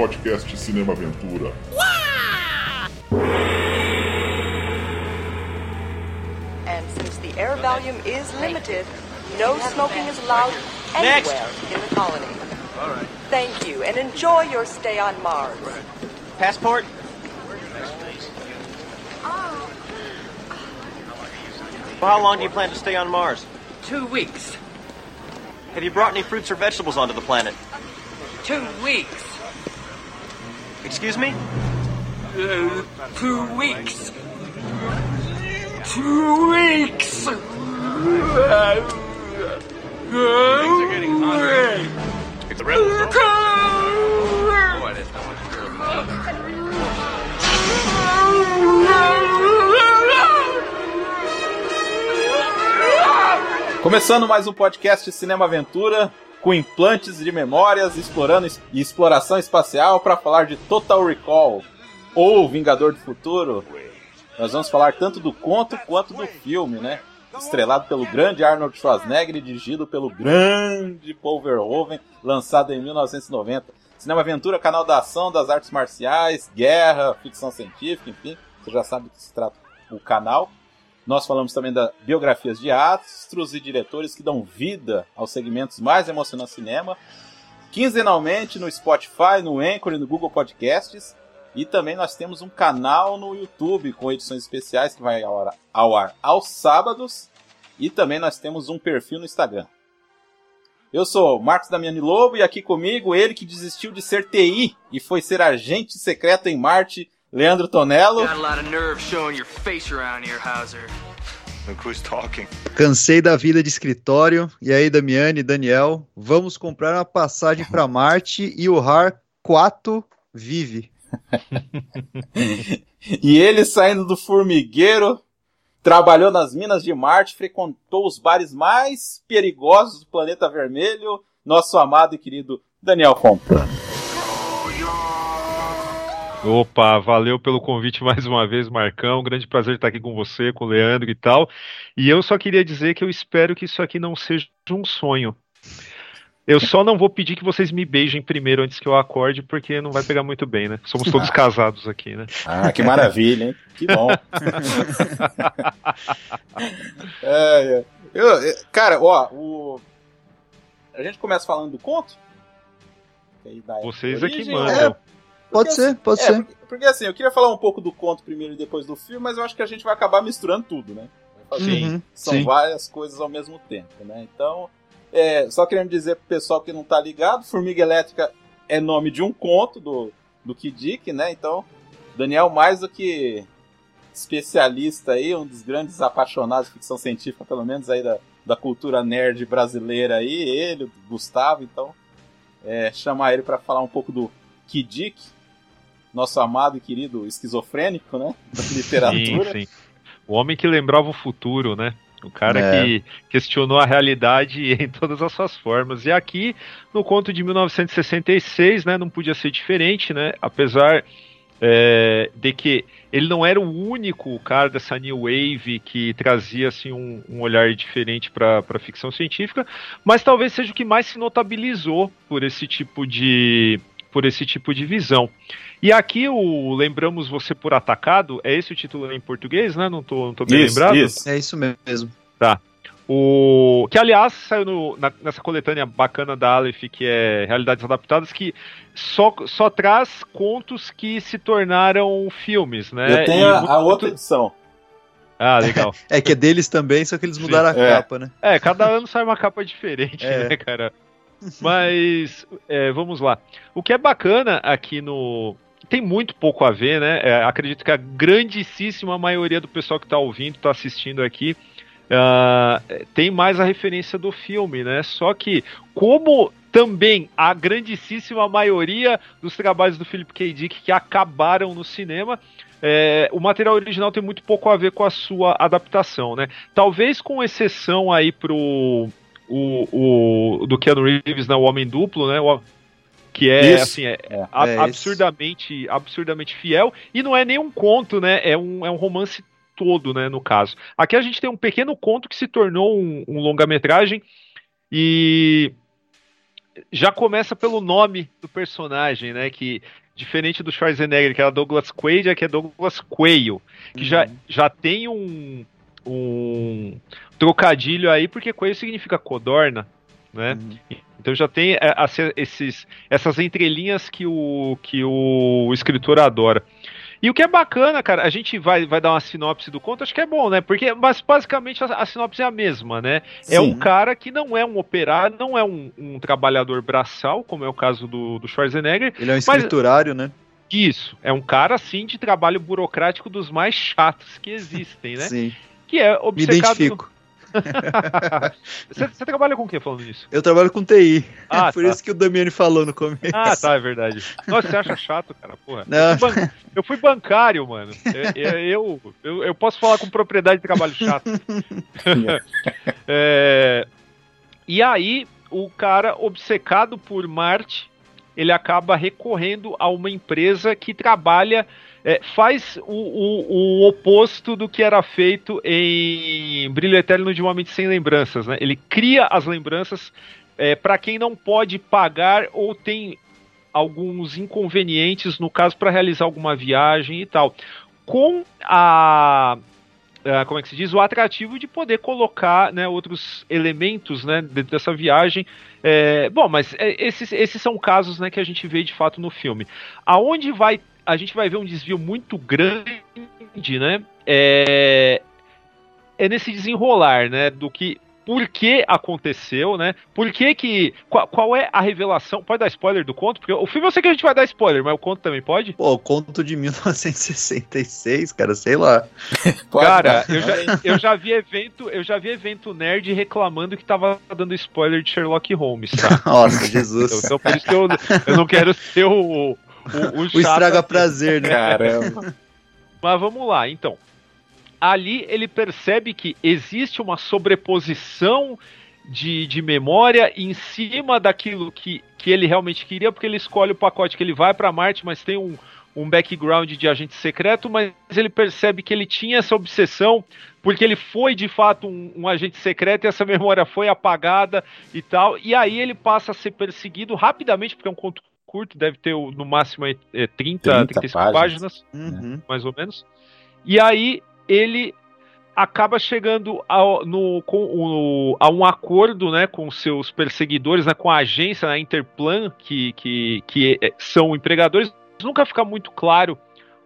podcast Cinema Aventura. And since the air volume is limited, no smoking is allowed Next. anywhere in the colony. All right. Thank you, and enjoy your stay on Mars. Passport? Well, how long do you plan to stay on Mars? Two weeks. Have you brought any fruits or vegetables onto the planet? Two weeks. Excuse me? Uh, two weeks. Two weeks. Things are getting hotter. The rebels Começando mais um podcast Cinema Aventura com implantes de memórias, explorando e exploração espacial para falar de Total Recall ou Vingador do Futuro. Nós vamos falar tanto do conto quanto do filme, né? Estrelado pelo grande Arnold Schwarzenegger e dirigido pelo grande Paul Verhoeven, lançado em 1990. Cinema Aventura, canal da ação, das artes marciais, guerra, ficção científica, enfim. Você já sabe do que se trata o canal. Nós falamos também das biografias de astros e diretores que dão vida aos segmentos mais emocionantes do cinema. Quinzenalmente no Spotify, no Anchor e no Google Podcasts. E também nós temos um canal no YouTube com edições especiais que vai ao ar, ao ar aos sábados. E também nós temos um perfil no Instagram. Eu sou Marcos Damiani Lobo e aqui comigo ele que desistiu de ser TI e foi ser agente secreto em Marte, Leandro Tonello. Cansei da vida de escritório. E aí, Damiane, Daniel, vamos comprar uma passagem para Marte e o Har 4 vive. E ele saindo do formigueiro, trabalhou nas minas de Marte, frequentou os bares mais perigosos do planeta vermelho, nosso amado e querido Daniel Fontana. Opa, valeu pelo convite mais uma vez, Marcão. Grande prazer estar aqui com você, com o Leandro e tal. E eu só queria dizer que eu espero que isso aqui não seja um sonho. Eu só não vou pedir que vocês me beijem primeiro antes que eu acorde, porque não vai pegar muito bem, né? Somos todos casados aqui, né? Ah, que maravilha, hein? Que bom. É, é. Eu- é, cara, ó, o... a gente começa falando do conto? Vocês é que origem, mandam. ou- Pode Porque ser, assim- pode é, ser. Porque, porque assim, eu queria falar um pouco do conto primeiro e depois do filme, mas eu acho que a gente vai acabar misturando tudo, né? Fazer- Uhum, São sim. várias coisas ao mesmo tempo, né? Então, é, só querendo dizer pro pessoal que não tá ligado, Formiga Elétrica é nome de um conto do, do Kid Dick, né? Então, Daniel, mais do que especialista aí, um dos grandes apaixonados de ficção científica, pelo menos aí da, da cultura nerd brasileira aí, ele, o Gustavo, então, é, chamar ele para falar um pouco do Kid Dick, nosso amado e querido esquizofrênico, né? Da literatura. Sim, sim. O homem que lembrava o futuro, né? O cara É. que questionou a realidade em todas as suas formas. E aqui, no conto de 1966, né, não podia ser diferente, né? Apesar é, de que ele não era o único cara dessa new wave que trazia assim um, um olhar diferente para a ficção científica, mas talvez seja o que mais se notabilizou por esse tipo de por esse tipo de visão. E aqui o Lembramos Você por Atacado, é esse o título em português, né? Não tô, não tô bem Isso, lembrado. isso. É isso mesmo. O que aliás saiu no- na- nessa coletânea bacana da Aleph, que é Realidades Adaptadas, que só, só traz contos que se tornaram filmes, né? Eu tenho E a, muito- a outra edição. Ah, legal. É que é deles também, só que eles Sim, mudaram a é. capa, né? É, cada ano sai uma capa diferente, É. né, cara? Mas é, vamos lá. O que é bacana aqui no. Tem muito pouco a ver, né? É, acredito que a grandíssima maioria do pessoal que está ouvindo, está assistindo aqui, ah, tem mais a referência do filme, né? Só que, como também a grandíssima maioria dos trabalhos do Philip K. Dick que acabaram no cinema, é, o material original tem muito pouco a ver com a sua adaptação, né? Talvez com exceção aí pro o, o do Keanu Reeves, né, o Homem Duplo, né? o- que é Isso. assim, é, É. É, absurdamente, absurdamente fiel e não é nem um conto, né? É um, é um romance todo, né? No caso, aqui a gente tem um pequeno conto que se tornou um, um longa-metragem e já começa pelo nome do personagem, né? Que diferente do Schwarzenegger, que era Douglas Quaid, aqui é Douglas Quayle, que já, já tem um, um trocadilho aí, porque Quayle significa codorna, né? Então já tem é, as- esses, essas entrelinhas que o, que o escritor adora. E o que é bacana, cara, a gente vai, vai dar uma sinopse do conto, acho que é bom, né? Porque, mas basicamente a, a sinopse é a mesma, né? É um cara que não é um operário, não é um, um trabalhador braçal, como é o caso do, do Schwarzenegger. Ele é um Mas- escriturário, né? Isso, é um cara, assim, de trabalho burocrático dos mais chatos que existem, né? Sim. Que é Me obcecado... identifico. Você, você trabalha com o que falando nisso? Eu trabalho com TI. Ah, Por tá. isso que o Damiani falou no começo. Ah, tá, é verdade. Nossa, você acha chato, cara, porra. Não. Eu, fui ban- eu fui bancário, mano. Eu, eu, eu, eu posso falar com propriedade de trabalho chato. É, e aí, o cara, obcecado por Marte, ele acaba recorrendo a uma empresa que trabalha, é, faz o, o- o oposto do que era feito em Brilho Eterno de uma Mente Sem Lembranças. Né? Ele cria as lembranças para quem não pode pagar ou tem alguns inconvenientes, no caso, para realizar alguma viagem e tal. Com a como é que se diz, o atrativo de poder colocar né, outros elementos né, dentro dessa viagem. É, bom, mas é, esses, esses são casos né, que a gente vê de fato no filme. Aonde vai. A gente vai ver um desvio muito grande, né? É, é nesse desenrolar, né? Do que. Por que aconteceu, né? Por que que. Qual, qual é a revelação? Pode dar spoiler do conto? Porque o filme eu sei que a gente vai dar spoiler, mas o conto também pode? Pô, o conto de 1966, cara, sei lá. Pode, Cara, eu já, eu já vi evento, eu já vi evento nerd reclamando que tava dando spoiler de Sherlock Holmes, tá? Nossa, Jesus. Então por isso que eu, eu não quero ser o, o, o, O estraga prazer, né? Caramba. Mas vamos lá, então. Ali ele percebe que existe uma sobreposição de, de memória em cima daquilo que, que ele realmente queria, porque ele escolhe o pacote que ele vai para Marte, mas tem um, um background de agente secreto, mas ele percebe que ele tinha essa obsessão porque ele foi de fato um, um agente secreto e essa memória foi apagada e tal. E aí ele passa a ser perseguido rapidamente, porque é um conto curto, deve ter o- no máximo é, é 30, 30 35 páginas. páginas Uhum. mais ou menos. E aí ele acaba chegando ao, no, com, o- a um acordo né, com seus perseguidores, né, com a agência, a Interplan, que, que, que é- são empregadores. Nunca fica muito claro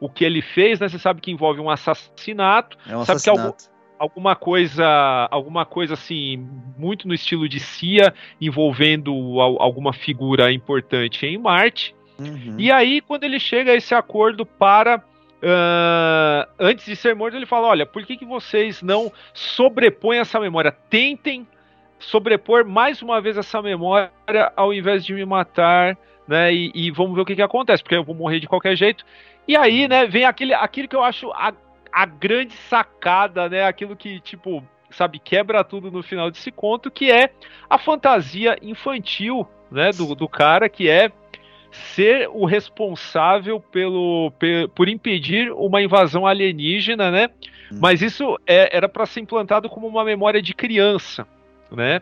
o que ele fez, né? Você sabe que envolve um assassinato, É um Sabe que algum- assassinato. Alguma coisa, alguma coisa assim, muito no estilo de CIA, envolvendo al- alguma figura importante em Marte. Uhum. E aí, quando ele chega a esse acordo para. ah, antes de ser morto, ele fala: Olha, por que, que vocês não sobrepõem essa memória? Tentem sobrepor mais uma vez essa memória ao invés de me matar, né? E, e vamos ver o que, que acontece, porque eu vou morrer de qualquer jeito. E aí, né, vem aquele, aquilo que eu acho a, a grande sacada, né? Aquilo que, tipo, sabe, quebra tudo no final desse conto, que é a fantasia infantil, né, do, do cara, que é ser o responsável pelo, pe- por impedir uma invasão alienígena, né? Mas isso é- era para ser implantado como uma memória de criança, né?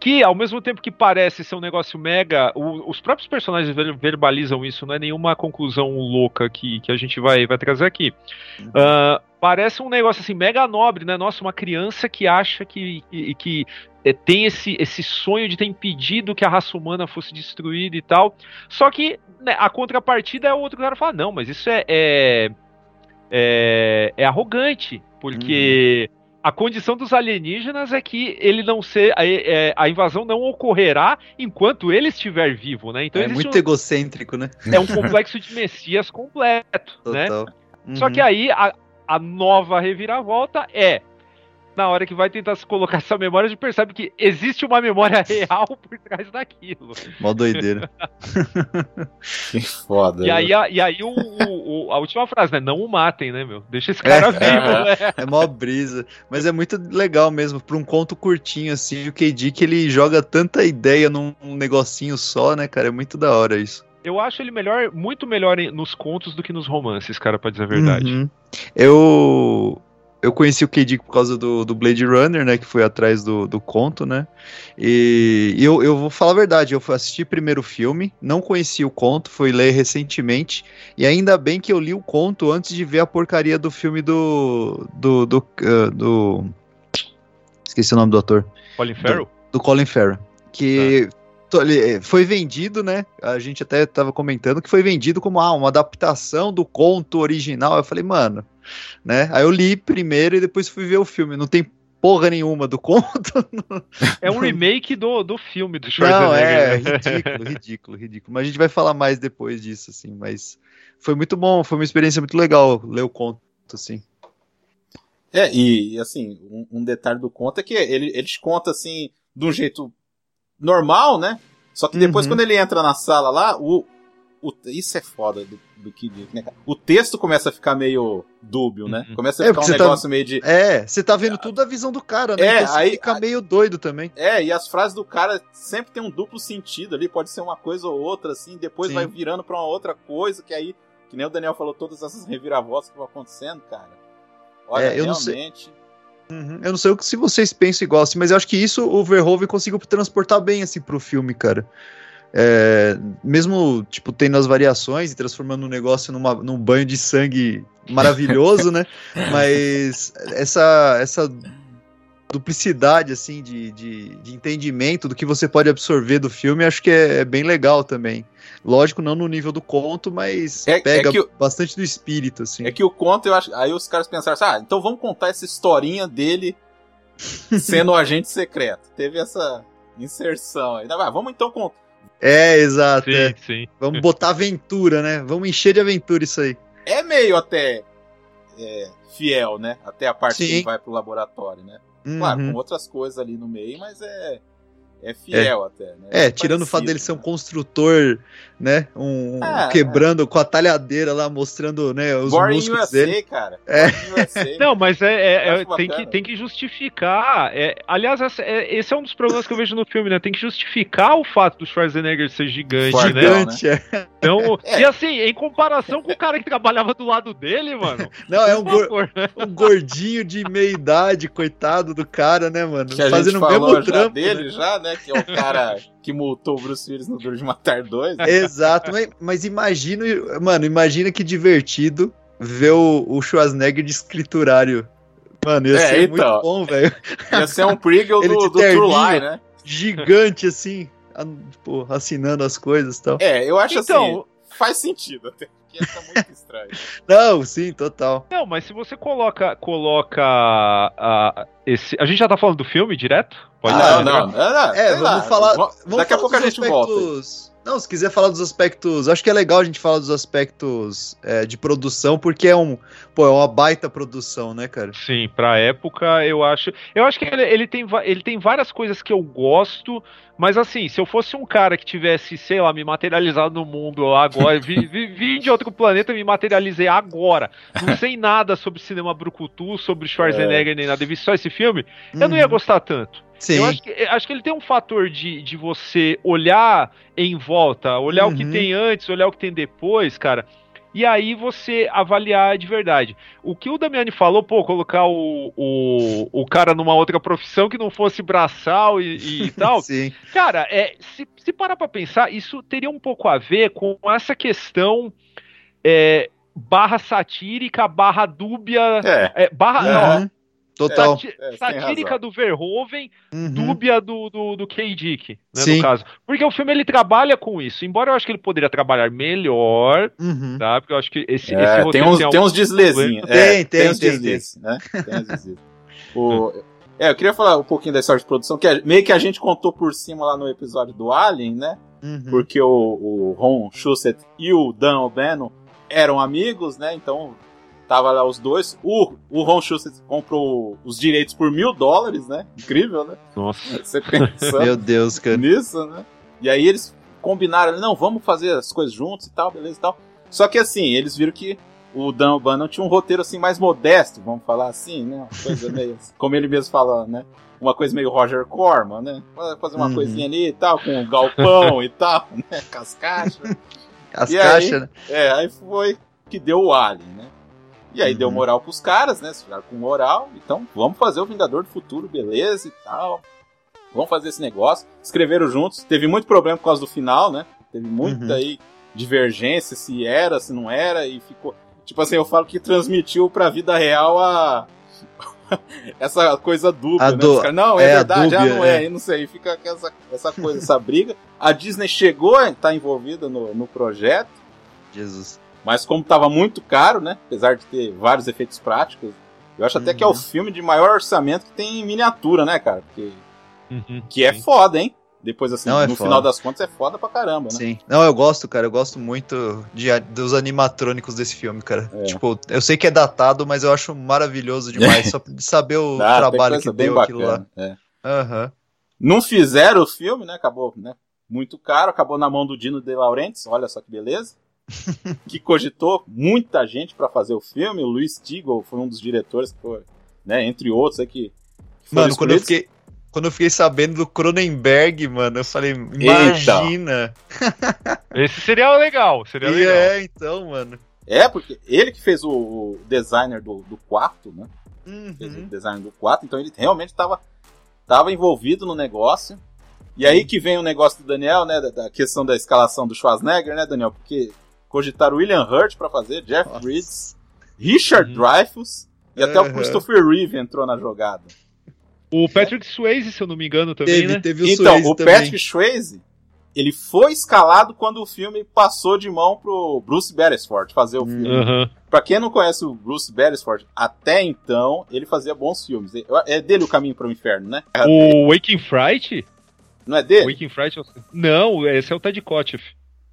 Que ao mesmo tempo que parece ser um negócio mega, o- os próprios personagens ver- verbalizam isso, não é nenhuma conclusão louca que, que a gente vai, vai trazer aqui. Ah, parece um negócio assim mega nobre, né? Nossa, uma criança que acha que, que, que, eh, tem esse, esse sonho de ter impedido que a raça humana fosse destruída e tal. Só que né, a contrapartida é o outro cara falar, não, mas isso é, é, é, é arrogante, porque a condição dos alienígenas é que ele não ser a, é, a invasão não ocorrerá enquanto ele estiver vivo, né? Então é muito um- egocêntrico, né? é um complexo de Messias completo, né? Total. Só Uhum. que aí a, a nova reviravolta é na hora que vai tentar se colocar essa memória, a gente percebe que existe uma memória real por trás daquilo. Mó doideira. Que foda. E aí, a, e aí o, o- a última frase, né? Não o matem, né, meu? Deixa esse cara É. vivo, né? É mó brisa. Mas é muito legal mesmo. Pra um conto curtinho, assim, o KD que ele joga tanta ideia num um negocinho só, né, cara? É muito da hora isso. Eu acho ele melhor, muito melhor nos contos do que nos romances, cara, pra dizer a verdade. Uhum. Eu. Eu conheci o K. por causa do, do Blade Runner, né? Que foi atrás do, do conto, né? E, e eu, eu vou falar a verdade, eu assisti primeiro o filme, não conheci o conto, fui ler recentemente, e ainda bem que eu li o conto antes de ver a porcaria do filme do. do. do. uh, do- esqueci o nome do ator. Colin Farrell? Do Colin Farrell. Que. ele- Foi vendido, né? A gente até tava comentando que foi vendido como ah, uma adaptação do conto original. Eu falei, mano, né? Aí eu li primeiro e depois fui ver o filme. Não tem porra nenhuma do conto. É um remake do, do filme do Não, Schwarzenegger. é né? ridículo, ridículo, ridículo. Mas a gente vai falar mais depois disso, assim. Mas foi muito bom, foi uma experiência muito legal ler o conto, assim. É, e assim, um, um detalhe do conto é que ele, ele te conta assim, de um jeito normal, né? Só que depois, Uhum. quando ele entra na sala lá, o. o isso é foda do, do Kid né? O texto começa a ficar meio dúbio, né? Uhum. Começa a É, ficar um porque você tá- negócio meio de. É, você tá vendo tudo da visão do cara, né? É, então aí- fica meio doido também. É, e as frases do cara sempre tem um duplo sentido ali, pode ser uma coisa ou outra, assim, depois Sim. vai virando pra uma outra coisa, que aí, que nem o Daniel falou, todas essas reviravoltas que vão acontecendo, cara. Olha, É, eu não sei- realmente. Uhum. Eu não sei o que se vocês pensam igual, assim, mas eu acho que isso o Verhoeven conseguiu transportar bem, assim, pro filme, cara. É, mesmo, tipo, tendo as variações e transformando o negócio numa, num banho de sangue maravilhoso, né? Mas essa, essa duplicidade, assim, de, de, de entendimento do que você pode absorver do filme, acho que é, é bem legal também. Lógico, não no nível do conto, mas É- é pega o- bastante do espírito, assim. É que o conto, eu acho. Aí os caras pensaram assim, ah, então vamos contar essa historinha dele sendo um agente secreto. Teve essa inserção aí. Ah, vamos então contar. É, exato. é. Sim, sim. Vamos botar aventura, né? Vamos encher de aventura isso aí. É meio até é, fiel, né? Até a parte que Sim. ele vai pro laboratório, né? Claro, Uhum. com outras coisas ali no meio, mas é, é fiel até, né? É, tirando o fato parecido, dele ser um né? construtor, né? Um, um Ah, quebrando com a talhadeira lá, mostrando, né, os Born músculos USA, dele. cara. É. USA. Não, mas é, é- é- tem, que, tem que justificar. é, aliás, essa- é- esse é um dos problemas que eu vejo no filme, né? Tem que justificar o fato do Schwarzenegger ser gigante, Fortão, né? Gigante, é. Então, É. E assim, em comparação com o cara que trabalhava do lado dele, mano. Não, é um, favor, né? um gordinho de meia idade, coitado do cara, né, mano? Que Fazendo o mesmo trampo. dele, né? já, né? Que é o cara que multou o Bruce Willis no Duro de Matar 2. Né? Exato, mas, mas imagina, mano, imagina que divertido ver o, o Schwarzenegger de escriturário. Mano, ia É, ser então. muito bom, velho. Ia ser um prequel do, do True. Lie, né? Gigante, assim, a- tipo, assinando as coisas e tal. É, eu acho assim, Então, faz sentido até. Porque tá muito estranho. Não, sim, total. não, mas se você coloca. coloca a, esse, a gente já tá falando do filme direto? Pode Ah, ser, não, né? não, não, É, vamos lá, falar. vamos- Daqui a falar pouco a dos gente volta. aspectos- Não, se quiser falar dos aspectos. Acho que é legal a gente falar dos aspectos é, de produção, porque é um. Pô, é uma baita produção, né, cara? Sim, pra época eu acho. Eu acho que ele, ele, tem, ele tem várias coisas que eu gosto, mas assim, se eu fosse um cara que tivesse, sei lá, me materializado no mundo agora, vi, vi- vim de outro planeta e me materializei agora, não sei nada sobre cinema brucutu, sobre Schwarzenegger nem nada, e vi só esse filme, eu não ia Uhum. gostar tanto. Sim. Eu acho que, acho que ele tem um fator de, de você olhar em volta, olhar o que Uhum. tem antes, olhar o que tem depois, cara. E aí você avaliar de verdade. O que o Damiani falou, pô, colocar o, o, o cara numa outra profissão que não fosse braçal e, e tal. Sim. Cara, é, se, se parar pra pensar, isso teria um pouco a ver com essa questão é, barra satírica, barra dúbia, É, é, barra, Uhum. Total. Sati- É, tem satírica do Verhoeven, Uhum. dúbia do, do, do K. Dick, né, Sim. no caso. Porque o filme ele trabalha com isso. Embora eu acho que ele poderia trabalhar melhor, Uhum. tá? Porque eu acho que esse, É, esse tem, uns, tem tem uns deslezinhos. Tem, é, tem, uns tem, deslizes, né? Tem uns deslizes. O- é, eu queria falar um pouquinho da história de produção, que é- meio que a gente contou por cima lá no episódio do Alien, né? Uhum. Porque o, o Ron Shusett e o Dan O'Bannon eram amigos, né? Então tava lá os dois. O, o Ron Shusett comprou os direitos por mil dólares, né? Incrível, né? Nossa. Você pensando Meu Deus, cara. nisso, né? E aí eles combinaram, não, vamos fazer as coisas juntos e tal, beleza e tal. Só que assim, eles viram que o Dan O'Bannon tinha um roteiro assim mais modesto, vamos falar assim, né? Uma coisa meio, como ele mesmo fala, né? Uma coisa meio Roger Corman, né? Fazer uma Uhum. coisinha ali e tal, com o galpão e tal, né? Com as caixas. As E caixas, aí? né? É, aí foi que deu o Alien, né? E aí Uhum. deu moral pros caras, né? Ficaram com moral. Então, vamos fazer o Vingador do Futuro, beleza e tal. Vamos fazer esse negócio. Escreveram juntos. Teve muito problema por causa do final, né? Teve muita Uhum. aí divergência, se era, se não era, e ficou. Tipo assim, eu falo que transmitiu pra vida real a. essa coisa dupla, A né? caras, não, é, é, verdade, ah, dúbia, não é, é. e não sei, fica essa, essa coisa, essa briga. A Disney chegou a estar envolvida no, no projeto, Jesus. Mas como tava muito caro, né? Apesar de ter vários efeitos práticos, eu acho até que é o Uhum. filme de maior orçamento que tem em miniatura, né, cara? Porque, Uhum, que é sim. foda, hein? Depois, assim, Não, é no foda. final das contas é foda pra caramba, né? Sim. Não, eu gosto, cara. Eu gosto muito de, dos animatrônicos desse filme, cara. É. Tipo, eu sei que é datado, mas eu acho maravilhoso demais. só de saber o Ah, trabalho que deu aquilo lá. bacana, é. Aham. Não fizeram o filme, né? Acabou, né? Muito caro, acabou na mão do Dino De Laurentiis, olha só que beleza. Que cogitou muita gente pra fazer o filme. O Luiz Stigl foi um dos diretores, que foi, né? Entre outros aí que. Mano, quando eu fiquei. Quando eu fiquei sabendo do Cronenberg, mano, eu falei, imagina. Esse seria legal, seria E legal. é, então, mano. É, porque ele que fez o, designer do, do quarto, né? Fez o Uhum. design do quarto, então ele realmente estava tava envolvido no negócio. E aí que vem o negócio do Daniel, né? Da, da questão da escalação do Schwarzenegger, né, Daniel? Porque cogitaram William Hurt pra fazer, Jeff Nossa. Bridges, Richard Uhum. Dreyfuss e até o Aham. Christopher Reeve entrou na jogada. O Patrick Swayze, se eu não me engano, também, Teve, né? teve o então, Swayze o também. Patrick Swayze, ele foi escalado quando o filme passou de mão pro Bruce Beresford fazer o Hum. filme. Aham. Pra quem não conhece o Bruce Beresford, até então ele fazia bons filmes. É dele o Caminho para o Inferno, né? O Waking Fright? Não é dele? Waking Fright? é o- Não, esse é o Ted Kotcheff.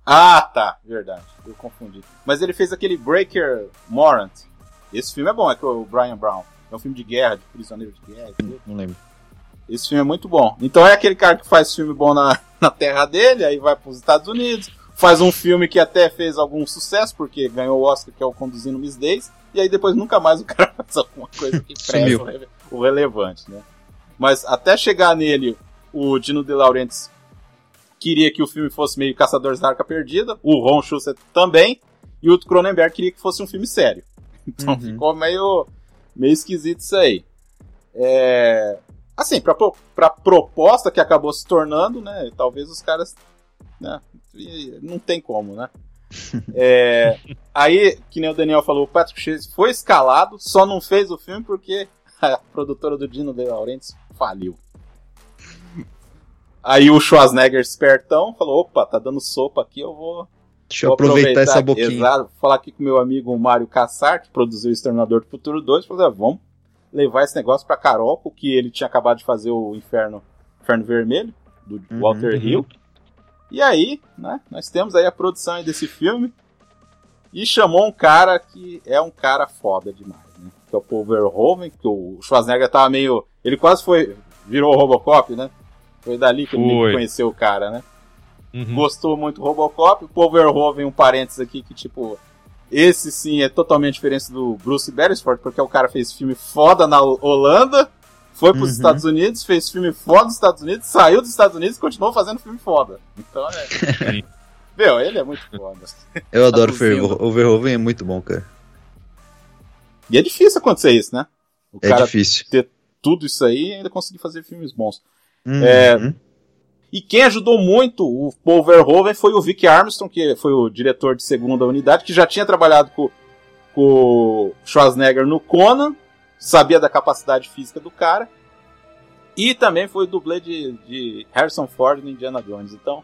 Ah, tá, verdade. Eu confundi. Mas ele fez aquele Breaker Morant. Esse filme é bom, é com o Brian Brown. É um filme de guerra, de prisioneiro de guerra. entendeu? Não lembro. Esse filme é muito bom. Então é aquele cara que faz filme bom na, na terra dele, aí vai para os Estados Unidos, faz um filme que até fez algum sucesso, porque ganhou o Oscar, que é o Conduzindo Miss Days, e aí depois nunca mais o cara faz alguma coisa que presta o relevante, né? Mas até chegar nele, o Dino De Laurentiis queria que o filme fosse meio Caçadores da Arca Perdida, o Ron Schuster também, e o Cronenberg queria que fosse um filme sério. Então Uhum. ficou meio, meio esquisito isso aí. É, assim, pra, pra proposta que acabou se tornando, né? Talvez os caras. Né, não tem como, né? É, aí, que nem o Daniel falou, o Patrick Swayze foi escalado, só não fez o filme porque a produtora do Dino De Laurentiis faliu. Aí o Schwarzenegger espertão falou, opa, tá dando sopa aqui, eu vou Deixa eu Vou aproveitar, essa boquinha. Exato, falar aqui com meu amigo Mário Cassar, que produziu o Exterminador do Futuro 2, falou, "Ah, vamos levar esse negócio pra Carol, que ele tinha acabado de fazer o Inferno, Inferno Vermelho, do Uhum, Walter uhum. Hill. E aí, né, nós temos aí a produção aí desse filme, e chamou um cara que é um cara foda demais, né, que é o Paul Verhoeven, que o Schwarzenegger tava meio, ele quase foi, virou o Robocop, né, foi dali que ele Foi. conheceu o cara, né Uhum. gostou muito do Robocop. O Paul Verhoeven, um parênteses aqui, que tipo, esse sim é totalmente diferente do Bruce Beresford, porque o cara fez filme foda na Holanda, foi pros Uhum. Estados Unidos, fez filme foda nos Estados Unidos, saiu dos Estados Unidos e continuou fazendo filme foda. Então é. Meu, ele é muito foda. Eu adoro o Traduzindo. Verhoeven. O Verhoeven é muito bom, cara. E é difícil acontecer isso, né? O É cara difícil. ter tudo isso aí e ainda conseguir fazer filmes bons. Uhum. É, E quem ajudou muito o Paul Verhoeven foi o Vic Armstrong, que foi o diretor de segunda unidade, que já tinha trabalhado com, com o Schwarzenegger no Conan, sabia da capacidade física do cara, e também foi o dublê de, de Harrison Ford no Indiana Jones. Então,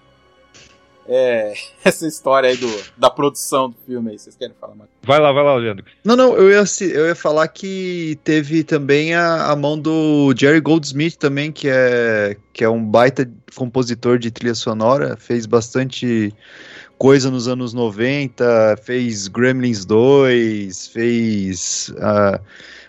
é, essa história aí do, da produção do filme aí, vocês querem falar mais? Vai lá, vai lá, Leandro. Não, não, eu ia, eu ia falar que teve também a, a mão do Jerry Goldsmith também, que é, que é um baita compositor de trilha sonora, fez bastante coisa nos anos 90, fez Gremlins 2, fez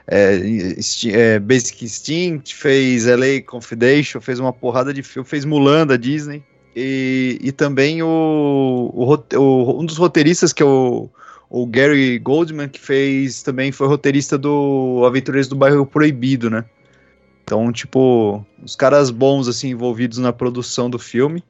é, Insti- é, Basic Instinct, fez LA Confidential, fez uma porrada de filme, fez Mulan da Disney, e, e também o, o o- um dos roteiristas que é o o Gary Goldman, que fez também foi roteirista do Aventureiros do Bairro Proibido, né? Então, tipo, os caras bons, assim, envolvidos na produção do filme.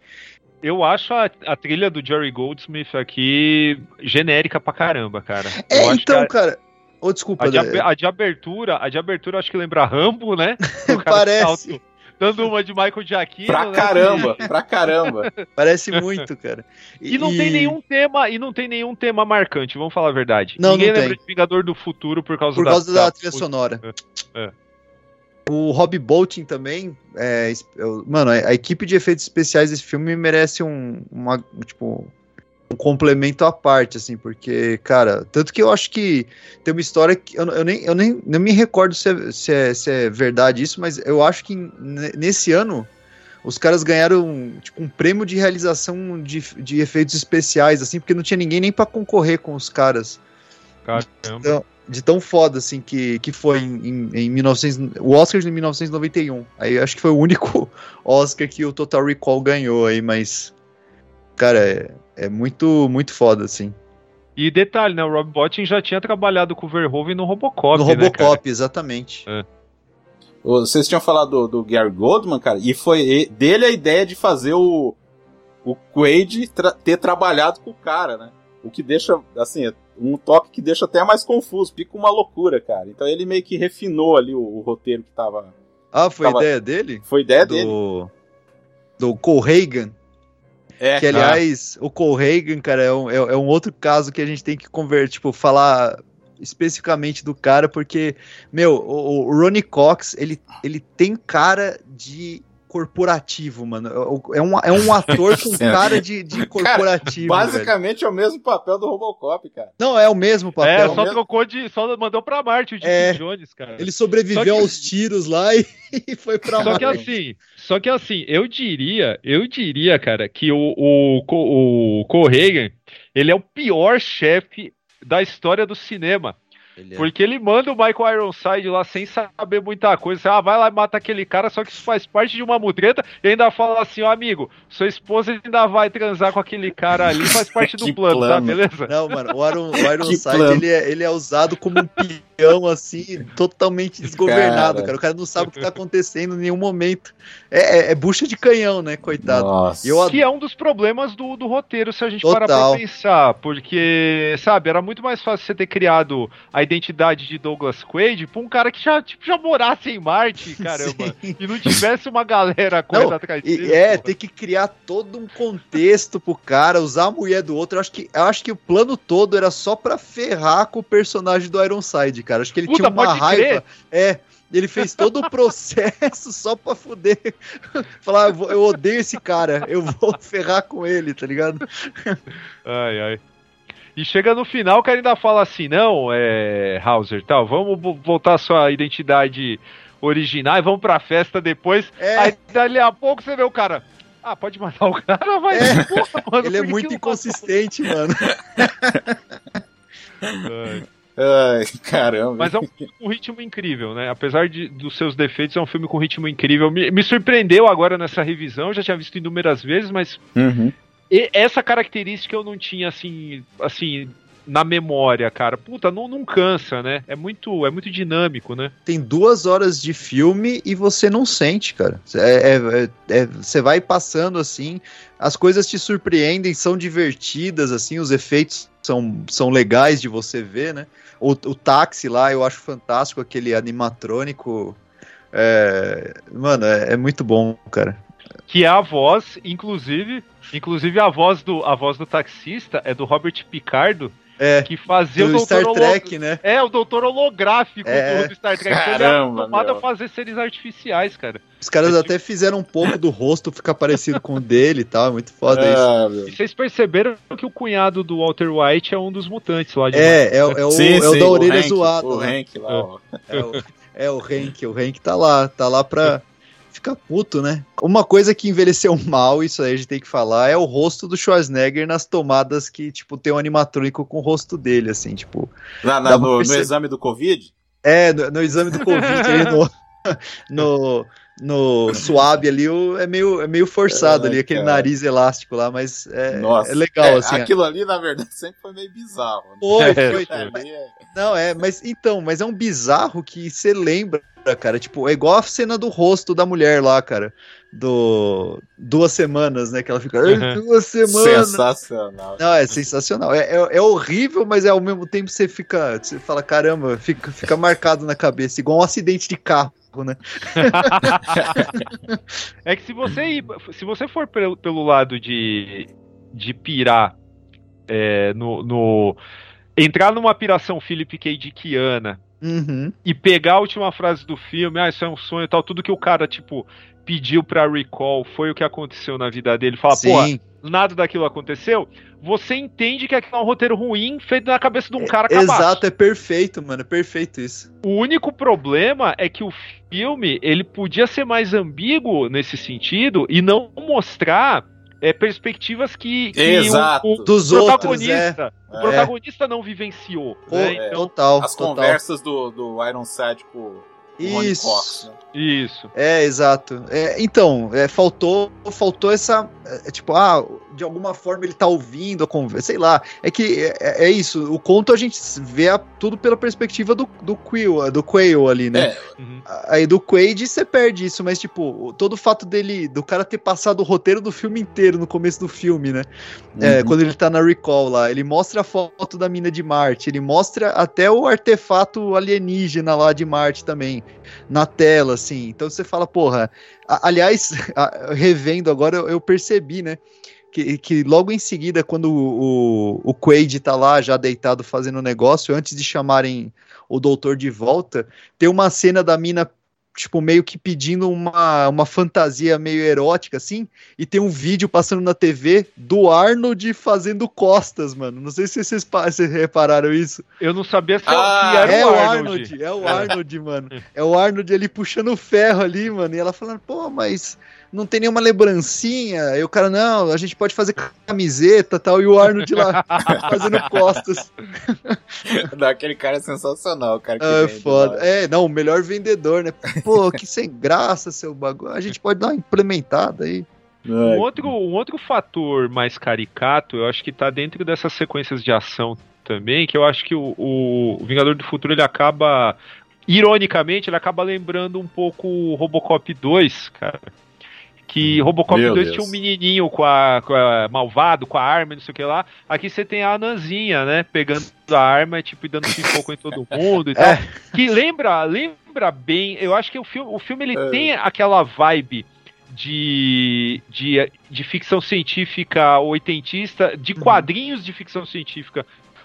Eu acho a, a trilha do Jerry Goldsmith aqui genérica pra caramba, cara. É, Eu então, a- cara, Ô, desculpa, A de, a de abertura, a de abertura acho que lembra Rambo, né? Cara Parece. alto, dando uma de Michael Giacchino. Pra né? caramba, pra caramba. Parece muito, cara. E não tem nenhum tema, e não tem nenhum tema marcante, vamos falar a verdade. Não, Ninguém não lembra tem. de Vingador do Futuro por causa Por da, causa da, da trilha sonora. É. O Rob Bolton também, é, mano, a, a equipe de efeitos especiais desse filme merece um, uma, tipo, um complemento à parte, assim, porque, cara, tanto que eu acho que tem uma história que eu, eu nem, eu nem não me recordo se é, se, é, se é verdade isso, mas eu acho que ne- nesse ano os caras ganharam tipo, um prêmio de realização de, de efeitos especiais, assim, porque não tinha ninguém nem pra concorrer com os caras Caramba. Então, de tão foda assim que, que foi em, em, em 1900, o Oscar de 1991. Aí eu acho que foi o único Oscar que o Total Recall ganhou aí, mas cara, é, é muito muito foda assim. E detalhe, né? O Rob Bottin já tinha trabalhado com o Verhoeven no Robocop, no né, cara? Robocop, exatamente. Ô, Vocês tinham falado do, do Gary Goldman, cara, e foi dele a ideia de fazer o, o Quaid tra- ter trabalhado com o cara, né? O que deixa, assim, é um toque que deixa até mais confuso, fica uma loucura, cara. Então ele meio que refinou ali o, o roteiro que tava. Ah, foi Tava- ideia dele? Foi ideia dele. Do do Cole Hagan, É, que aliás, o Cole Hagan, cara, é um, é, é um outro caso que a gente tem que conver, tipo, falar especificamente do cara, porque, meu, o, o Ronnie Cox, ele, ele tem cara de corporativo, mano. É um, é um ator com cara de, de corporativo. velho. Basicamente é o mesmo papel do Robocop, cara. Não, é o mesmo É, papel. só mesmo. trocou de. Só mandou pra Marte o Dick É. Jones, cara. Ele sobreviveu Só que- aos tiros lá e, e foi pra Só que Marte. assim, só que assim, eu diria, eu diria, cara, que o, o, Co- o Corregan, ele é o pior chefe da história do cinema. Ele é- Porque ele manda o Michael Ironside lá sem saber muita coisa. Ah, vai lá e mata aquele cara, só que isso faz parte de uma mutreta. E ainda fala assim, ó, amigo, sua esposa ainda vai transar com aquele cara ali, faz parte do Que plano, tá? plano. Beleza? Não, mano, o Iron, o Ironside, plano. ele é, ele é usado como um peão, assim, totalmente desgovernado, Cara. cara. O cara não sabe o que tá acontecendo em nenhum momento. É, é, é bucha de canhão, né, coitado. Nossa. Eu Que é um dos problemas do, do roteiro, se a gente parar Total. pra pensar. Porque, sabe, era muito mais fácil você ter criado a identidade de Douglas Quaid pra um cara que já, tipo, já morasse em Marte, caramba. Sim. E não tivesse uma galera coisa Não, atrás dele. é, porra. tem que criar todo um contexto pro cara, usar a mulher do outro. Eu acho que, eu acho que o plano todo era só pra ferrar com o personagem do Ironside, cara. Acho que ele Puta, tinha uma raiva. crer. É, ele fez todo o processo só pra fuder. Falar, eu odeio esse cara, eu vou ferrar com ele, tá ligado? Ai, ai. E chega no final, o cara ainda fala assim, não, é, Hauser, tal, vamos vo- voltar à sua identidade original e vamos pra festa depois. É. Aí dali a pouco você vê o cara, ah, pode matar o cara, vai. É. Porra, mano, Ele é que muito que inconsistente, mano. matou? Ai. Ai, caramba. Mas é um filme com ritmo incrível, né? Apesar de, dos seus defeitos, é um filme com ritmo incrível. Me, me surpreendeu agora nessa revisão, já tinha visto inúmeras vezes, mas Uhum. E- essa característica eu não tinha assim, assim na memória, cara. Puta, não, não cansa, né? É muito, é muito dinâmico, né? Tem duas horas de filme e você não sente, cara. É- é- é- Você vai passando assim, as coisas te surpreendem, são divertidas, assim, os efeitos são, são legais de você ver, né? O, o táxi lá eu acho fantástico, aquele animatrônico. É, mano, é, é muito bom, cara. Que é a voz, inclusive, inclusive a voz do, a voz do taxista é do Robert Picardo, É, que fazia o do doutor Star Holo- Trek, né? É, o doutor holográfico É. do, Star Trek. Ele é Caramba, acostumado a fazer seres artificiais, cara. Os caras É até fizeram um pouco do rosto ficar parecido com o dele e tal, é muito foda isso. Ah, meu. E vocês perceberam que o cunhado do Walter White é um dos mutantes lá de É, é, o- é o, Sim, é o sim, da orelha zoada. O né? Hank lá, ó. É o, é o Hank, o Hank tá lá, tá lá pra ficar puto, né? Uma coisa que envelheceu mal, isso aí a gente tem que falar, é o rosto do Schwarzenegger nas tomadas que, tipo, tem um animatrônico com o rosto dele, assim, tipo. Na- na- no, no perceber. exame do Covid? É, no, no exame do Covid aí no. No, no suave ali o- é meio, é meio forçado É, ali, aquele cara. nariz elástico lá, mas é, Nossa. é legal, É, assim. Aquilo ali, na verdade, sempre foi meio bizarro. né? Foi, É, foi. É- Não, é, mas então, mas é um bizarro que você lembra cara. Tipo, é igual a cena do rosto da mulher lá, cara. Do. Duas semanas, né? Que ela fica. "Ai, Uhum. Duas semanas. Sensacional. Não, é sensacional. É, é, é horrível, mas é, ao mesmo tempo você fica. Você fala, caramba, fica, fica marcado na cabeça, igual um acidente de carro, né? É que se você ir, se você for pelo, pelo lado de, de pirar é, no, no- entrar numa piração Philip K. Dickiana Uhum. e pegar a última frase do filme, ah, isso é um sonho e tal, tudo que o cara, tipo, pediu pra recall foi o que aconteceu na vida dele. Fala, pô, nada daquilo aconteceu. Você entende que aquilo é um roteiro ruim feito na cabeça de um cara cabaço. Exato, é perfeito, mano. É perfeito isso. O único problema é que o filme ele podia ser mais ambíguo nesse sentido e não mostrar é, perspectivas que, que Exato. o, o Dos protagonista, o É. protagonista não vivenciou. Pô, né? é. Então, total. As total. conversas do, do Ironside com Isso. Cox, né? isso. É, exato. É, então, é, faltou, faltou essa. é, tipo, ah, de alguma forma ele tá ouvindo a conversa. Sei lá. É que é, é isso. O conto a gente vê a- tudo pela perspectiva do, do Quill, do Quail ali, né? É, Uhum. Aí do Quaid você perde isso, mas tipo, todo o fato dele, do cara ter passado o roteiro do filme inteiro no começo do filme, né? É, Uhum. quando ele tá na Recall lá, ele mostra a foto da mina de Marte, ele mostra até o artefato alienígena lá de Marte também, na tela, assim. Então você fala, porra. a- aliás, a- revendo agora, eu, eu percebi, né? Que, que logo em seguida, quando o, o, o Quaid tá lá já deitado fazendo o negócio, antes de chamarem o doutor de volta, tem uma cena da mina, tipo, meio que pedindo uma, uma fantasia meio erótica, assim, e tem um vídeo passando na TV do Arnold fazendo costas, mano. Não sei se vocês, vocês repararam isso. Eu não sabia se, Ah, se era é o Arnold. Arnold, é o Arnold, mano. É o Arnold ali puxando o ferro ali, mano. E ela falando, pô, mas não tem nenhuma lembrancinha. E o cara, não, a gente pode fazer camiseta e tal. E o Arnold lá fazendo costas. Daquele cara é sensacional, o cara que É vende foda. lá. É, não, o melhor vendedor, né? Pô, que sem graça seu bagulho. A gente pode dar uma implementada aí. Um outro, um outro fator mais caricato, eu acho que tá dentro dessas sequências de ação também, que eu acho que o, o Vingador do Futuro ele acaba, ironicamente, ele acaba lembrando um pouco o Robocop 2, cara. Que Robocop Meu 2 Deus. tinha um menininho com a, com a- malvado, com a arma, não sei o que lá. Aqui você tem a Ananzinha, né? Pegando a arma, tipo, e dando pipoco em todo mundo e tal. É. Que lembra, lembra bem. Eu acho que o filme, o filme ele É. tem aquela vibe de, de, de ficção científica oitentista, de quadrinhos de ficção científica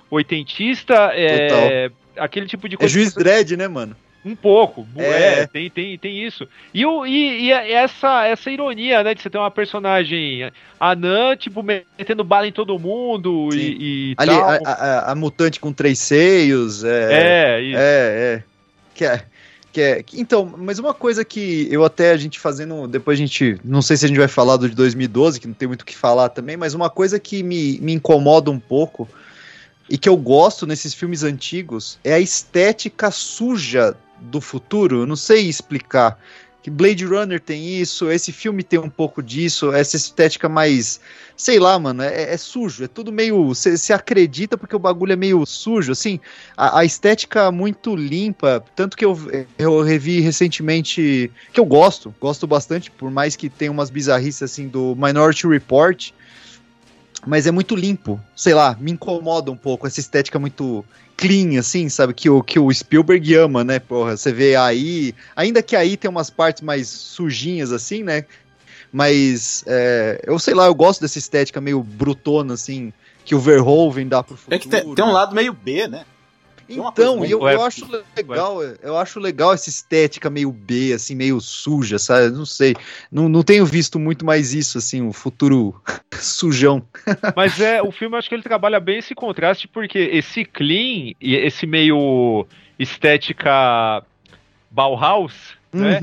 oitentista, é, aquele tipo de É coisa. juiz dread, né, mano? Um pouco, é, É. tem, tem, tem isso. E, o, e, e essa, essa ironia, né, de você ter uma personagem anã, tipo, metendo bala em todo mundo Sim. e, e Ali, tal. a, a- a mutante com três seios. É, é, isso. É, é. Que é. Que é, então, mas uma coisa que eu até a gente fazendo, depois a gente, não sei se a gente vai falar do de 2012, que não tem muito o que falar também, mas uma coisa que me, me incomoda um pouco e que eu gosto nesses filmes antigos é a estética suja do futuro, não sei explicar. Que Blade Runner tem isso, esse filme tem um pouco disso, essa estética mais, sei lá, mano, é, é sujo, é tudo meio, você acredita porque o bagulho é meio sujo, assim, a, a estética muito limpa, tanto que eu, eu revi recentemente, que eu gosto, gosto bastante, por mais que tenha umas bizarrices assim do Minority Report, mas é muito limpo, sei lá, me incomoda um pouco essa estética muito clean, assim, sabe, que o, que o Spielberg ama, né, porra, você vê aí, ainda que aí tem umas partes mais sujinhas, assim, né, mas é, eu sei lá, eu gosto dessa estética meio brutona, assim, que o Verhoeven dá pro futuro. É que tem, tem um lado meio B, né? Uma Então, e eu, eu acho legal, eu acho legal essa estética meio B, assim, meio suja, sabe? Não sei. Não, não tenho visto muito mais isso, assim, o futuro sujão. Mas é, o filme eu acho que ele trabalha bem esse contraste, porque esse clean e esse meio estética Bauhaus, né?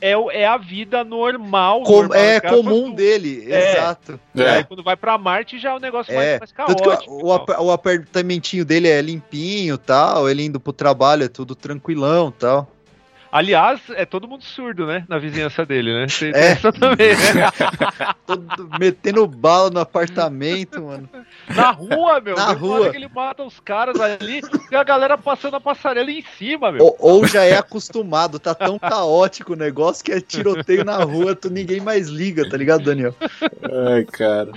É, o- é a vida normal. Com- normal, é os caras comum fazem dele, É. exato. tudo. Aí É. quando vai pra Marte já é um negócio É, mais, mais Tanto caótico. que o, o ap- o apartamentinho dele é limpinho tal, ele indo pro trabalho é tudo tranquilão tal. Aliás, é todo mundo surdo, né? Na vizinhança dele, né? Tem, É. essa também, né? Todo metendo bala no apartamento, mano. Na rua, meu. Na rua. que ele mata os caras ali e a galera passando a passarela em cima, meu. Ou, ou já é acostumado, tá tão caótico o negócio que é tiroteio na rua, tu ninguém mais liga, tá ligado, Daniel? Ai, cara.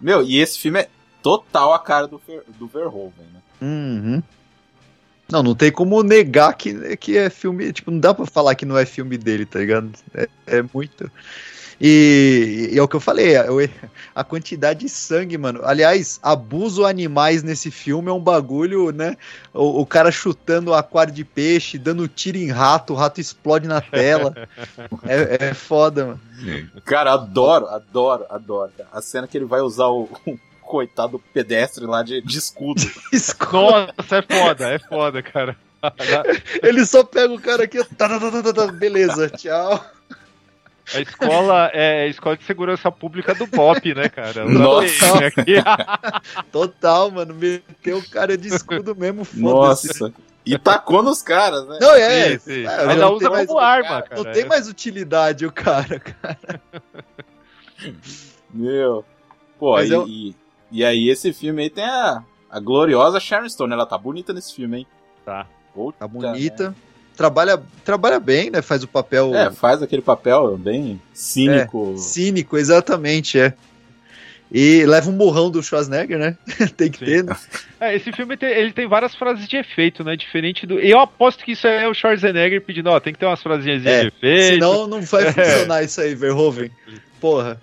Meu, e esse filme é total a cara do, Ver, do Verhoeven, né? Uhum. Não, não tem como negar que, que é filme. Tipo, não dá pra falar que não é filme dele, tá ligado? É, é muito. E, e é o que eu falei, a, a quantidade de sangue, mano. Aliás, abuso animais nesse filme é um bagulho, né? O, o cara chutando o aquário de peixe, dando tiro em rato, o rato explode na tela. é, é foda, mano. Cara, adoro, adoro, adoro. A cena que ele vai usar o coitado pedestre lá de, de escudo. Nossa, é foda, é foda, cara. Ele só pega o cara aqui, tá, tá, tá, tá, tá, beleza, tchau. A escola é a escola de segurança pública do BOP, né, cara? Nossa. aqui. Total, mano. Meteu o cara de escudo mesmo, foda-se. Nossa. E tacou nos caras, né? Não, é. Sim, sim. é, Ainda não usa tem como mais- arma, cara. Não tem mais utilidade o cara, cara. Meu. Pô, Mas e, eu- e, e aí esse filme aí tem a, a gloriosa Sharon Stone. Ela tá bonita nesse filme, hein? Tá. Puta, Tá bonita. Trabalha, trabalha bem, né? Faz o papel É, faz aquele papel bem cínico. cínico, exatamente, é. E leva um murrão do Schwarzenegger, né? tem que Sim. ter, né? É, esse filme tem, ele tem várias frases de efeito, né? Diferente do. Eu aposto que isso é o Schwarzenegger pedindo, ó, tem que ter umas frasinhas É, de efeito. Senão não vai funcionar isso aí, Verhoeven. Porra.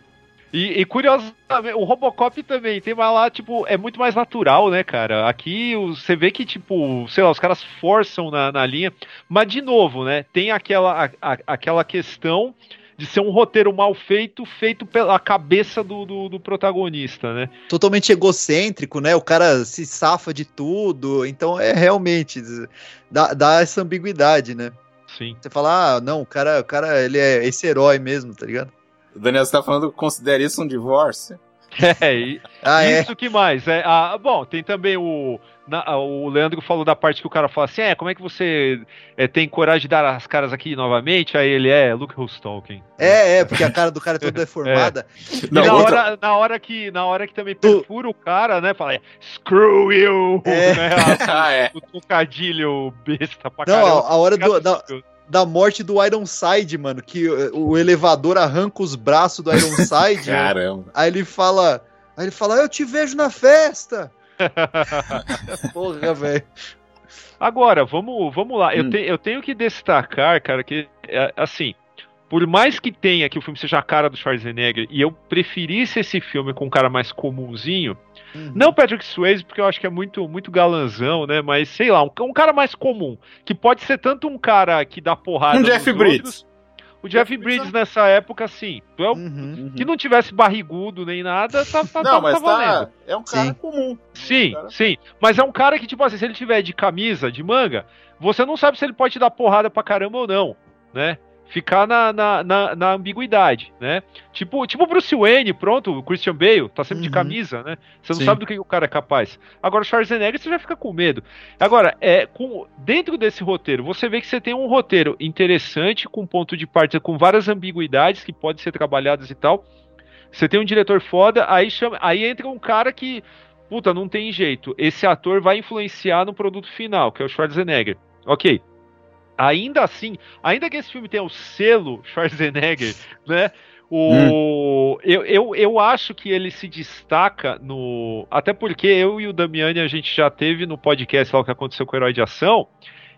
E, e curiosamente, o Robocop também tem mais lá, tipo, é muito mais natural, né, cara? Aqui você vê que, tipo, sei lá, os caras forçam na, na linha. Mas, de novo, né, tem aquela, a- a- aquela questão de ser um roteiro mal feito, feito pela cabeça do, do, do protagonista, né? Totalmente egocêntrico, né? O cara se safa de tudo. Então é realmente. Dá, dá essa ambiguidade, né? Sim. Você fala, ah, não, o cara, o cara, ele é esse herói mesmo, tá ligado? O Daniel, você tá falando, considera isso um divórcio? É, e, Ah, é. Isso que mais? É, ah, bom, tem também o. na- o Leandro falou da parte que o cara fala assim: é, como é que você é, tem coragem de dar as caras aqui novamente? Aí ele é Luke Who's Talking. É, é, porque a cara do cara é toda deformada. E Não, na, outra- hora, na, hora que, na hora que também perfura o cara, né? Fala, é, screw you! É. Né, ah, é. o trocadilho besta pra Não, caramba. a, a hora do- da, da morte do Ironside, mano, que o, o elevador arranca os braços do Ironside. Caramba. aí ele fala. Aí ele fala, eu te vejo na festa. Porra, velho. Agora, vamos, vamos lá. Eu, Hum. te- eu tenho que destacar, cara, que, é, assim, por mais que tenha que o filme seja a cara do Schwarzenegger e eu preferisse esse filme com um cara mais comumzinho, Uhum. não Patrick Swayze, porque eu acho que é muito, muito galanzão, né? Mas sei lá, um, um cara mais comum, que pode ser tanto um cara que dá porrada. Um nos Jeff outros, Bridges. O Jeff Bridges nessa época, sim. Tu é o- Uhum. Que não tivesse barrigudo nem nada, tá, tá, Não, tá, mas tá valendo. tá. É um cara Sim. comum. Sim, Cara. sim. Mas é um cara que, tipo assim, se ele tiver de camisa, de manga, você não sabe se ele pode te dar porrada pra caramba ou não, né? Ficar na, na, na, na ambiguidade, né? Tipo, tipo o Bruce Wayne, pronto, o Christian Bale, tá sempre de Uhum. camisa, né? Você não Sim. sabe do que o cara é capaz. Agora, o Schwarzenegger, você já fica com medo. Agora, é, com, dentro desse roteiro, você vê que você tem um roteiro interessante, com ponto de partida, com várias ambiguidades que podem ser trabalhadas e tal. Você tem um diretor foda, aí, chama, aí entra um cara que, puta, não tem jeito. Esse ator vai influenciar no produto final, que é o Schwarzenegger. Ok. Ainda assim, ainda que esse filme tenha o selo Schwarzenegger, né? O, eu, eu, eu acho que ele se destaca no. Até porque eu e o Damiani a gente já teve no podcast lá o que aconteceu com o Herói de Ação.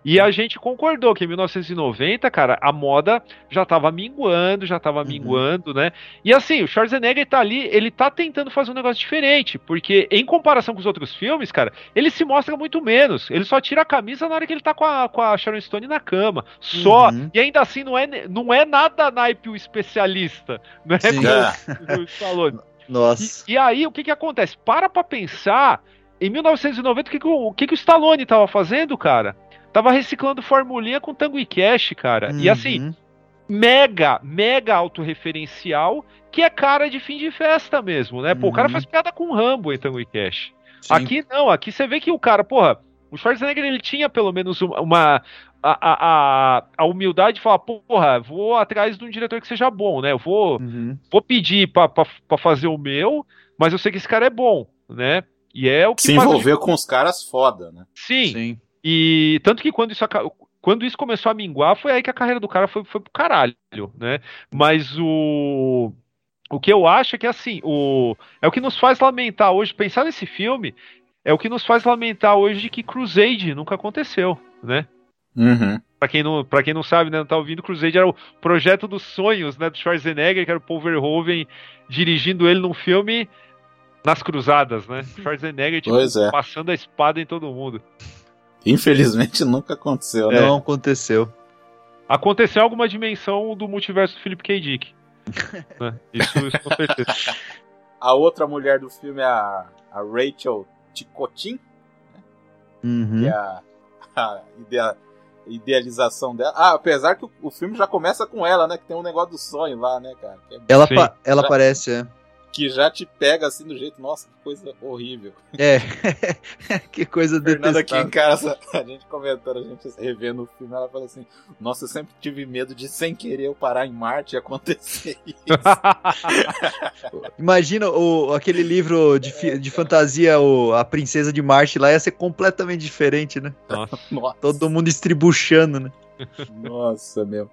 E a gente concordou que em 1990, cara, a moda já tava minguando, já tava minguando, né? E assim, o Schwarzenegger tá ali, ele tá tentando fazer um negócio diferente, porque em comparação com os outros filmes, cara, ele se mostra muito menos. Ele só tira a camisa na hora que ele tá com a, com a Sharon Stone na cama. Só. Uhum. E ainda assim, não é, não é nada naipe o especialista, né? Sim. Como o Stallone. Nossa. E, e aí, o que que acontece? Para pra pensar, em 1990, o que que o, o, que que o Stallone tava fazendo, cara? Tava reciclando formulinha com Tango e Cash, cara. E assim, Uhum. mega, mega autorreferencial, que é cara de fim de festa mesmo, né? Pô, o cara Uhum. faz piada com Rambo em Tango e Cash. Sim. Aqui não, aqui você vê que o cara, porra, o Schwarzenegger ele tinha pelo menos uma, uma, a, a, a, a humildade de falar, porra, vou atrás de um diretor que seja bom, né? Eu vou, Uhum. vou pedir pra, pra, pra fazer o meu, mas eu sei que esse cara é bom, né? E é o que Se envolver com os caras foda, né? Sim. Sim. E tanto que quando isso, quando isso começou a minguar, foi aí que a carreira do cara foi, foi pro caralho, né? Mas o. O que eu acho é que assim, o, é o que nos faz lamentar hoje, pensar nesse filme, é o que nos faz lamentar hoje de que Crusade nunca aconteceu, né? Uhum. Pra quem não, pra quem não sabe, né, não tá ouvindo, Crusade era o projeto dos sonhos, né, do Schwarzenegger, que era o Paul Verhoeven dirigindo ele num filme nas cruzadas, né? Schwarzenegger tipo, é. passando a espada em todo mundo. Infelizmente nunca aconteceu, né? Não aconteceu. Aconteceu alguma dimensão do multiverso do Philip K. Dick. né? Isso, isso com certeza. A outra mulher do filme é a, a Rachel Ticotin, Uhum. que é a, a idea- idealização dela. Ah, apesar que o, o filme já começa com ela, né? Que tem um negócio do sonho lá, né, cara? Que, é- Ela, pa- ela Já- aparece, é. Que já te pega assim do jeito, nossa, que coisa horrível. É. que coisa Fernanda aqui detestável. em casa, a gente comentando, a gente revendo o filme, ela fala assim: Nossa, eu sempre tive medo de sem querer eu parar em Marte e acontecer isso. Imagina o, aquele livro de, de fantasia, o, A Princesa de Marte lá, ia ser completamente diferente, né? Nossa, Todo mundo estribuchando, né? nossa meu.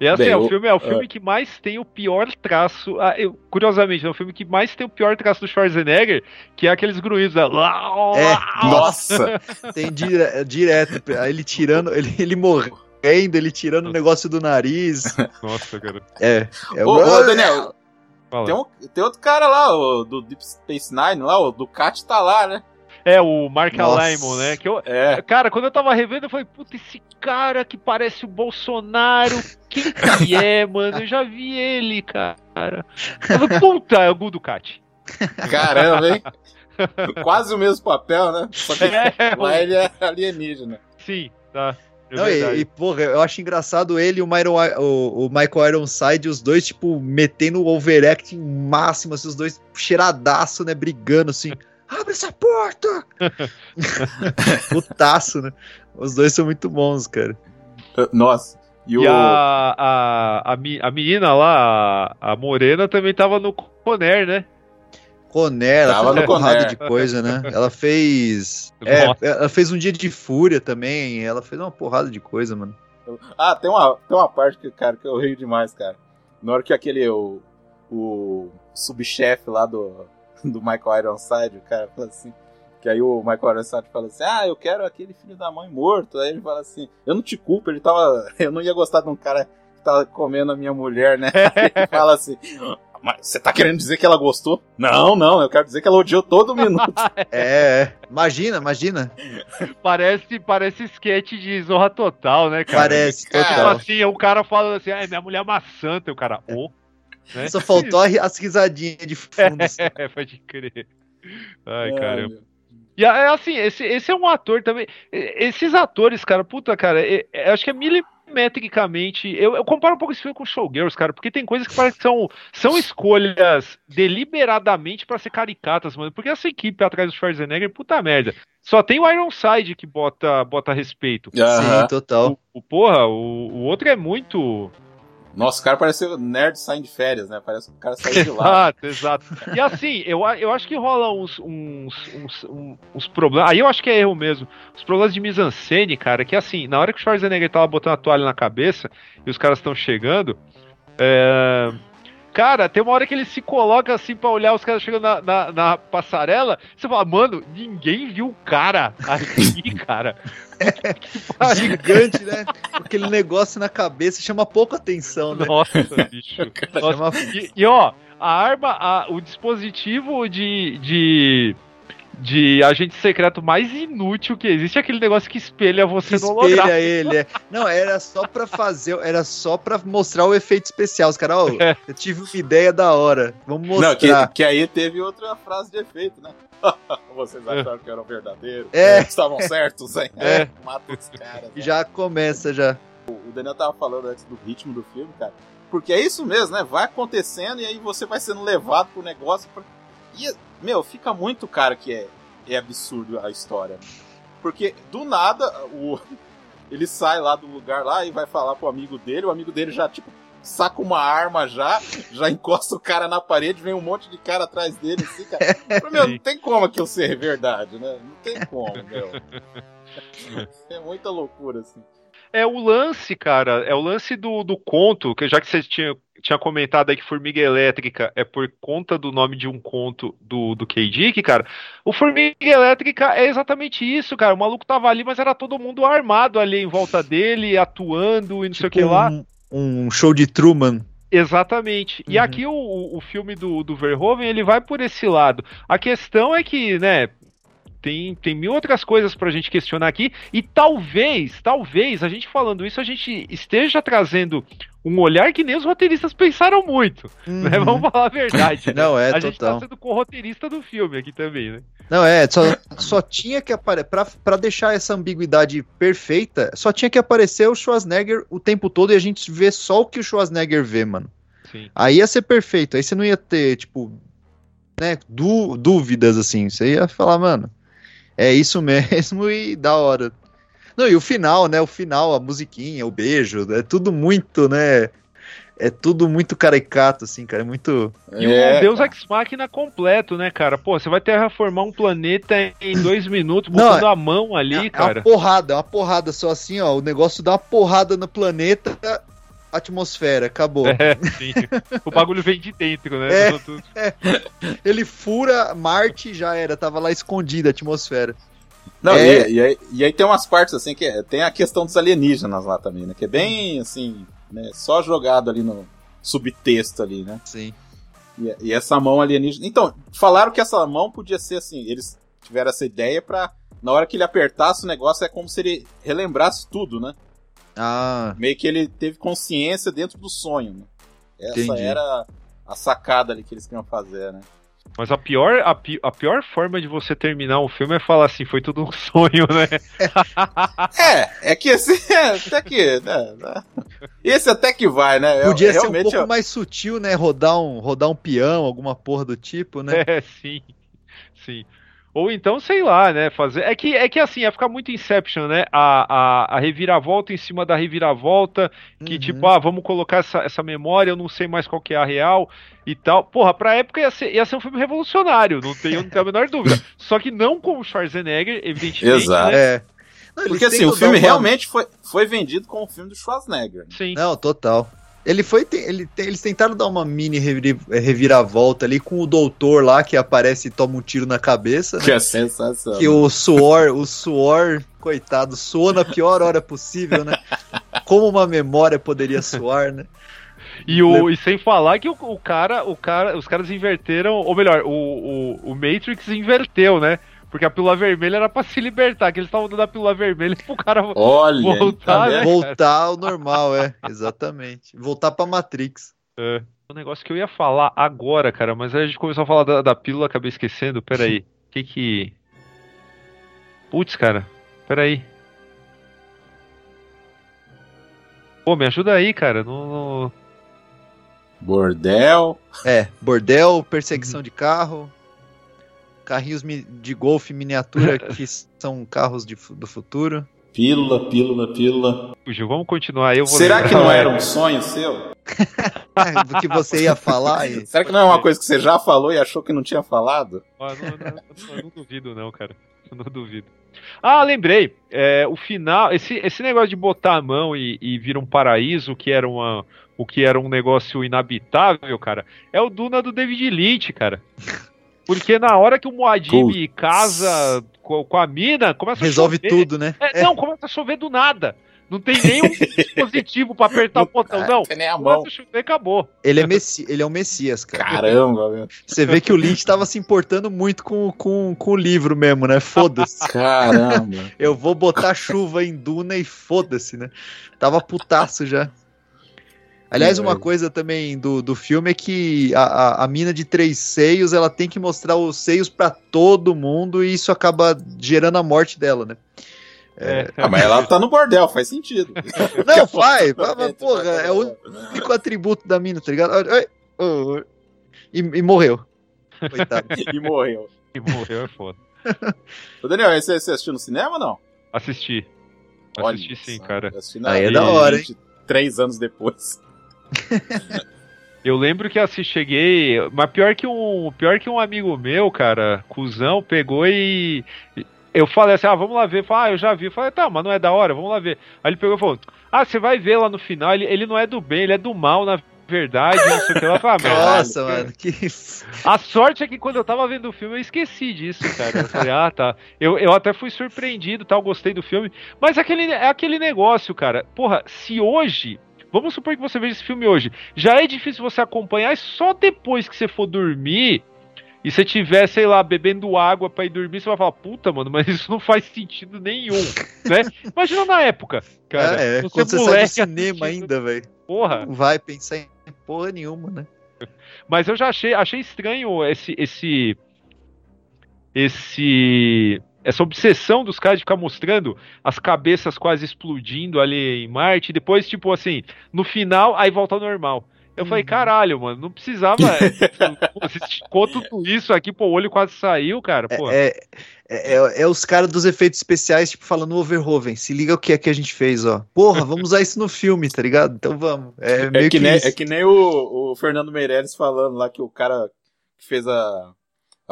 E assim, Bem, é o o- filme é o filme que mais tem o pior traço. ah, eu- curiosamente, é o filme que mais tem o pior traço do Schwarzenegger, que é aqueles grunhidos. né? É, Nossa! Tem dire- direto, ele tirando, ele, ele morrendo, ele tirando o negócio do nariz. Nossa, cara. É. é Ô, ô, Daniel, Fala. tem, um, tem outro cara lá, o do Deep Space Nine, lá, o Ducati tá lá, né? É, o Mark. Alaimon, né? Que eu, É. Cara, quando eu tava revendo, eu falei, puta, esse cara que parece o Bolsonaro, quem que é, mano? Eu já vi ele, cara. Eu falei, puta, é o Gu Ducati. Caramba, hein? Quase o mesmo papel, né? Só que É, lá ele é alienígena. Sim, tá. É Não, e, e, porra, eu acho engraçado ele e o, Myron, o, o Michael Ironside, os dois, tipo, metendo o overacting máximo, assim, os dois cheiradaço, né, brigando, assim, abre essa porta! Putaço, né? Os dois são muito bons, cara. Nossa. E, E o. a, a, a, mi- a menina lá, a, a Morena, também tava no Conner, né? Conner, ela Tava fez uma no porrada Conner. de coisa, né? Ela fez... É, ela fez um dia de fúria também, ela fez uma porrada de coisa, mano. Ah, tem uma, tem uma parte que, cara, que eu rio demais, cara. Na hora que aquele. O, o subchefe lá do, do Michael Ironside, o cara fala assim. Que aí o Michael Ironside fala assim: Ah, eu quero aquele filho da mãe morto. Aí ele fala assim: Eu não te culpo, ele tava. Eu não ia gostar de um cara que tava comendo a minha mulher, né? Ele fala assim. Mas você tá querendo dizer que ela gostou? Não, não, eu quero dizer que ela odiou todo minuto. É, é. imagina, imagina. Parece, parece sketch de Zorra Total, né, cara? Parece, Tipo total. assim, o cara fala assim, ah, minha mulher é uma santa, e o cara, ô. Né? Só faltou as risadinhas de fundo. assim. É, pode crer. Ai, Ai, caramba. meu. E é assim, esse, esse é um ator também. Esses atores, cara, puta, cara, é- é- acho que é milimetricamente. Eu, eu comparo um pouco esse filme com Showgirls, cara, porque tem coisas que parece que são, são escolhas deliberadamente pra ser caricatas, mano. Porque essa equipe atrás do Schwarzenegger, puta merda. Só tem o Ironside que bota, bota respeito. Sim, total. O, o porra, o, o outro é muito. Nossa, o cara parece o nerd saindo de férias, né? Parece que o cara saiu de lá. Exato, exato. E assim, eu, eu acho que rola uns, uns, uns, uns problemas. Aí eu acho que é erro mesmo. Os problemas de mise-en-scène, cara, que assim, na hora que o Schwarzenegger tava botando a toalha na cabeça e os caras estão chegando. é, Cara, tem uma hora que ele se coloca assim pra olhar os caras chegando na, na, na passarela. Você fala, mano, ninguém viu o cara aqui, cara. Que pariu. Gigante, né? Aquele negócio na cabeça chama pouca atenção, né? Nossa, bicho. Nossa, Chama... E, e, ó, a arma, a- o dispositivo de, de, de agente secreto mais inútil que existe é aquele negócio que espelha você no holograma. Espelha ele, é. Não, era só pra fazer, era só pra mostrar o efeito especial. Os caras, ó, É. eu tive uma ideia da hora. Vamos Não, que, mostrar. que aí teve outra frase de efeito, né? Vocês acharam que era o verdadeiro? É. Estavam certos, hein? É. Mata os caras. E né? já começa já. O Daniel tava falando antes do ritmo do filme, cara. Porque é isso mesmo, né? Vai acontecendo e aí você vai sendo levado pro negócio. Pra... E, meu, fica muito cara que é, é absurdo a história. Porque do nada o, ele sai lá do lugar lá e vai falar pro amigo dele, o amigo dele já, tipo, saca uma arma já, já encosta o cara na parede, vem um monte de cara atrás dele, assim, cara. Meu, não tem como aquilo ser verdade, né? Não tem como, meu. É muita loucura, assim. É o lance, cara, é o lance do, do conto, que já que você tinha, tinha comentado aí que Formiga Elétrica é por conta do nome de um conto do, do K. Dick, cara, o Formiga Elétrica é exatamente isso, cara, o maluco tava ali, mas era todo mundo armado ali em volta dele, atuando e não sei o que lá. Um, um show de Truman. Exatamente. E Uhum. aqui o, o, o filme do, do Verhoeven, ele vai por esse lado. A questão é que, né, tem, tem mil outras coisas pra gente questionar aqui, e talvez, talvez, a gente falando isso, a gente esteja trazendo um olhar que nem os roteiristas pensaram muito, né? Uhum. Vamos falar a verdade. né? Não, é a gente tá total. sendo co-roteirista do filme aqui também, né? Não, é, só, só tinha que aparecer. Pra, pra deixar essa ambiguidade perfeita, só tinha que aparecer o Schwarzenegger o tempo todo e a gente vê só o que o Schwarzenegger vê, mano. Sim. Aí ia ser perfeito. Aí você não ia ter, tipo, né, dú- dúvidas assim. Você ia falar, mano, é isso mesmo e da hora. Não, e o final, né? O final, a musiquinha, o beijo, é tudo muito, né? É tudo muito caricato, assim, cara. É muito. E um Deus Ex Machina completo, né, cara? Pô, você vai terraformar um planeta em dois minutos, Não, botando a mão ali, É cara. uma porrada, é uma porrada só assim, ó. O negócio dá uma porrada no planeta, atmosfera, acabou. É, sim. O bagulho vem de dentro, né? É. Tudo- Ele fura Marte já era, tava lá escondida a atmosfera. Não, É. e, e aí, e aí tem umas partes assim que é- tem a questão dos alienígenas lá também, né? Que é bem assim, né? Só jogado ali no subtexto ali, né? Sim. E, e essa mão alienígena. Então, falaram que essa mão podia ser assim. Eles tiveram essa ideia pra. Na hora que ele apertasse o negócio, é como se ele relembrasse tudo, né? Ah, Meio que ele teve consciência dentro do sonho, né? Essa Entendi. era a sacada ali que eles queriam fazer, né? Mas a pior, a, pi- a pior forma de você terminar um filme é falar assim, foi tudo um sonho, né? É, é que esse. Até que. né, né? Esse até que vai, né? É- podia ser um pouco é- mais sutil, né? Rodar um, rodar um peão, alguma porra do tipo, né? É, sim. Sim. Ou então, sei lá, né? Fazer. É que, é que assim, ia ficar muito Inception, né? A, a, a reviravolta em cima da reviravolta. Que, Uhum. tipo, ah, vamos colocar essa, essa memória, eu não sei mais qual que é a real e tal. Porra, pra época ia ser, ia ser um filme revolucionário, não tenho, não tenho a menor dúvida. Só que não com o Schwarzenegger, evidentemente. Exato. Né? É. Não, Porque assim, o filme realmente foi, foi vendido como um filme do Schwarzenegger. Sim. Não, total. Ele foi. Ele, eles tentaram dar uma mini revir- reviravolta ali com o doutor lá que aparece e toma um tiro na cabeça, né? Que é sensacional. Que o suor, o suor, coitado, suou na pior hora possível, né? Como uma memória poderia suar, né? E, o, e sem falar que o, o cara, o cara, os caras inverteram, ou melhor, o, o, o Matrix inverteu, né? Porque a pílula vermelha era pra se libertar, que eles estavam dando a pílula vermelha pro cara Olha, voltar, né? vendo? Voltar ao normal, é, exatamente. Voltar pra Matrix. É. Um negócio que eu ia falar agora, cara, mas aí a gente começou a falar da, da pílula, acabei esquecendo. Peraí. O que que. Putz, cara. Peraí. Pô, me ajuda aí, cara. Não. não- Bordel. É, bordel, perseguição de carro, carrinhos de golfe miniatura que são carros de do futuro. Pílula, pílula, pílula. Fugiu. Vamos continuar aí. Eu vou Será lembrar. que não era um sonho seu? Do que você ia falar e... Será que não é uma coisa que você já falou e achou que não tinha falado? Ah, não, não, não, eu não duvido, não, cara. Eu não duvido. Ah, lembrei. É, o final, esse, esse negócio de botar a mão e, e vir um paraíso, que era uma, o que era um negócio inabitável, cara, é o Duna do David Lynch, cara. Porque na hora que o Moadib casa com, com a mina, começa Resolve a chover. tudo, né? É, Não, começa a chover do nada. Não tem nenhum dispositivo pra apertar o botão, não. Tem nem a mão. Chover, acabou. Ele é, messi ele é um messias, cara. Caramba, meu. Você vê que o Lynch tava se importando muito com, com, com o livro mesmo, né? Foda-se. Caramba. Eu vou botar chuva em Duna e foda-se, né? Tava putaço já. Aliás, uma É. coisa também do, do filme é que a, a, a mina de três seios, ela tem que mostrar os seios pra todo mundo e isso acaba gerando a morte dela, né? É. Ah, mas ela tá no bordel, faz sentido. Não, vai, vai, mas, porra, é o único atributo da mina, tá ligado? Olha. E, e morreu. Coitado. E morreu. E morreu é foda. Ô, Daniel, esse você assistiu no cinema ou não? Assisti. Assisti sim, só, cara. assisti na- Aí é da hora, hein? Três anos depois. Eu lembro que assim, cheguei. Mas pior que um. Pior que um amigo meu, cara, cuzão, pegou e. Eu falei assim, ah, vamos lá ver. Falei, ah, eu já vi. Eu falei, tá, mas não é da hora, vamos lá ver. Aí ele pegou e falou, ah, você vai ver lá no final, ele, ele não é do bem, ele é do mal, na verdade, não sei o que lá. Falei, ah, Nossa, mas- mano, que. A sorte é que quando eu tava vendo o filme eu esqueci disso, cara. Eu falei, ah, tá. Eu, eu até fui surpreendido, tal, gostei do filme. Mas aquele, é aquele negócio, cara. Porra, se hoje. Vamos supor que você veja esse filme hoje. Já é difícil você acompanhar, e só depois que você for dormir e você tiver, sei lá, bebendo água pra ir dormir, você vai falar, puta, mano, mas isso não faz sentido nenhum, né? Imagina na época, cara. é, você quando você sai do moleque cinema assistindo- ainda, velho. Porra. Não vai pensar em porra nenhuma, né? Mas eu já achei, achei estranho esse, esse, esse, essa obsessão dos caras de ficar mostrando as cabeças quase explodindo ali em Marte, e depois, tipo assim, no final, aí volta ao normal. Eu falei, caralho, mano, não precisava. Você esticou tudo isso aqui, pô, o olho quase saiu, cara. Pô. É, é, é, é os caras dos efeitos especiais, tipo, falando Overhoven, se liga o que é que a gente fez, ó. Porra, vamos usar isso no filme, tá ligado? Então vamos. É meio É que, nem, isso. é que nem o, o Fernando Meirelles falando lá que o cara que fez a,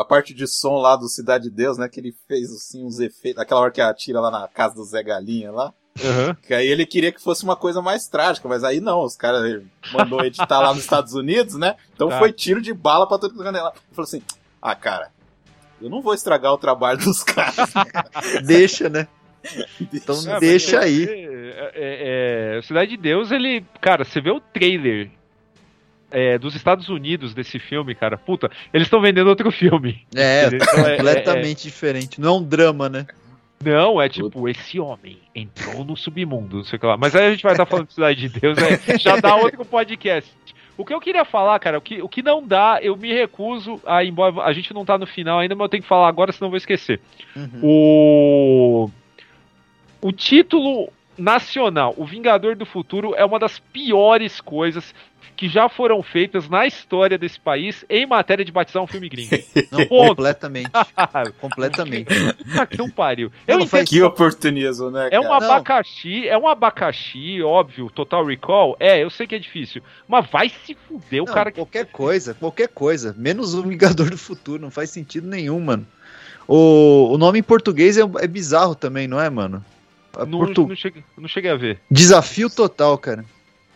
a parte de som lá do Cidade de Deus, né? Que ele fez assim uns efeitos. Aquela hora que atira lá na casa do Zé Galinha lá. Aham. Que aí ele queria que fosse uma coisa mais trágica, mas aí não, os caras mandou editar lá nos Estados Unidos, né? Então Tá. foi tiro de bala pra todo mundo lá. Ele falou assim: ah, cara, eu não vou estragar o trabalho dos caras. Deixa, né? Então deixa mas aí. é- é- é, Cidade de Deus, ele. Cara, você vê o trailer é, dos Estados Unidos desse filme, cara. Puta, eles estão vendendo outro filme. É, Então, é- completamente diferente. Não é um drama, né? Não, é tipo, esse homem entrou no submundo, não sei o que lá. Mas aí a gente vai estar falando de Cidade de Deus, né? Já dá outro podcast. O que eu queria falar, cara, o que, o que não dá, eu me recuso a ir embora. A gente não tá no final ainda, mas eu tenho que falar agora, senão eu vou esquecer. Uhum. O. O título nacional, O Vingador do Futuro, é uma das piores coisas que já foram feitas na história desse país em matéria de batizar um filme gringo. Não, completamente. completamente. Puta que um pariu. Não, Eu não entendo que oportunismo, né? é um cara? Não. abacaxi, é um abacaxi, óbvio, Total Recall. É, eu sei que é difícil. Mas vai se fuder o Não, cara que. qualquer coisa, qualquer coisa. Menos o Vingador do Futuro. Não faz sentido nenhum, mano. O, o nome em português é, é bizarro também, não é, mano? É Não, portu- não, cheguei, não cheguei a ver. Desafio total, cara.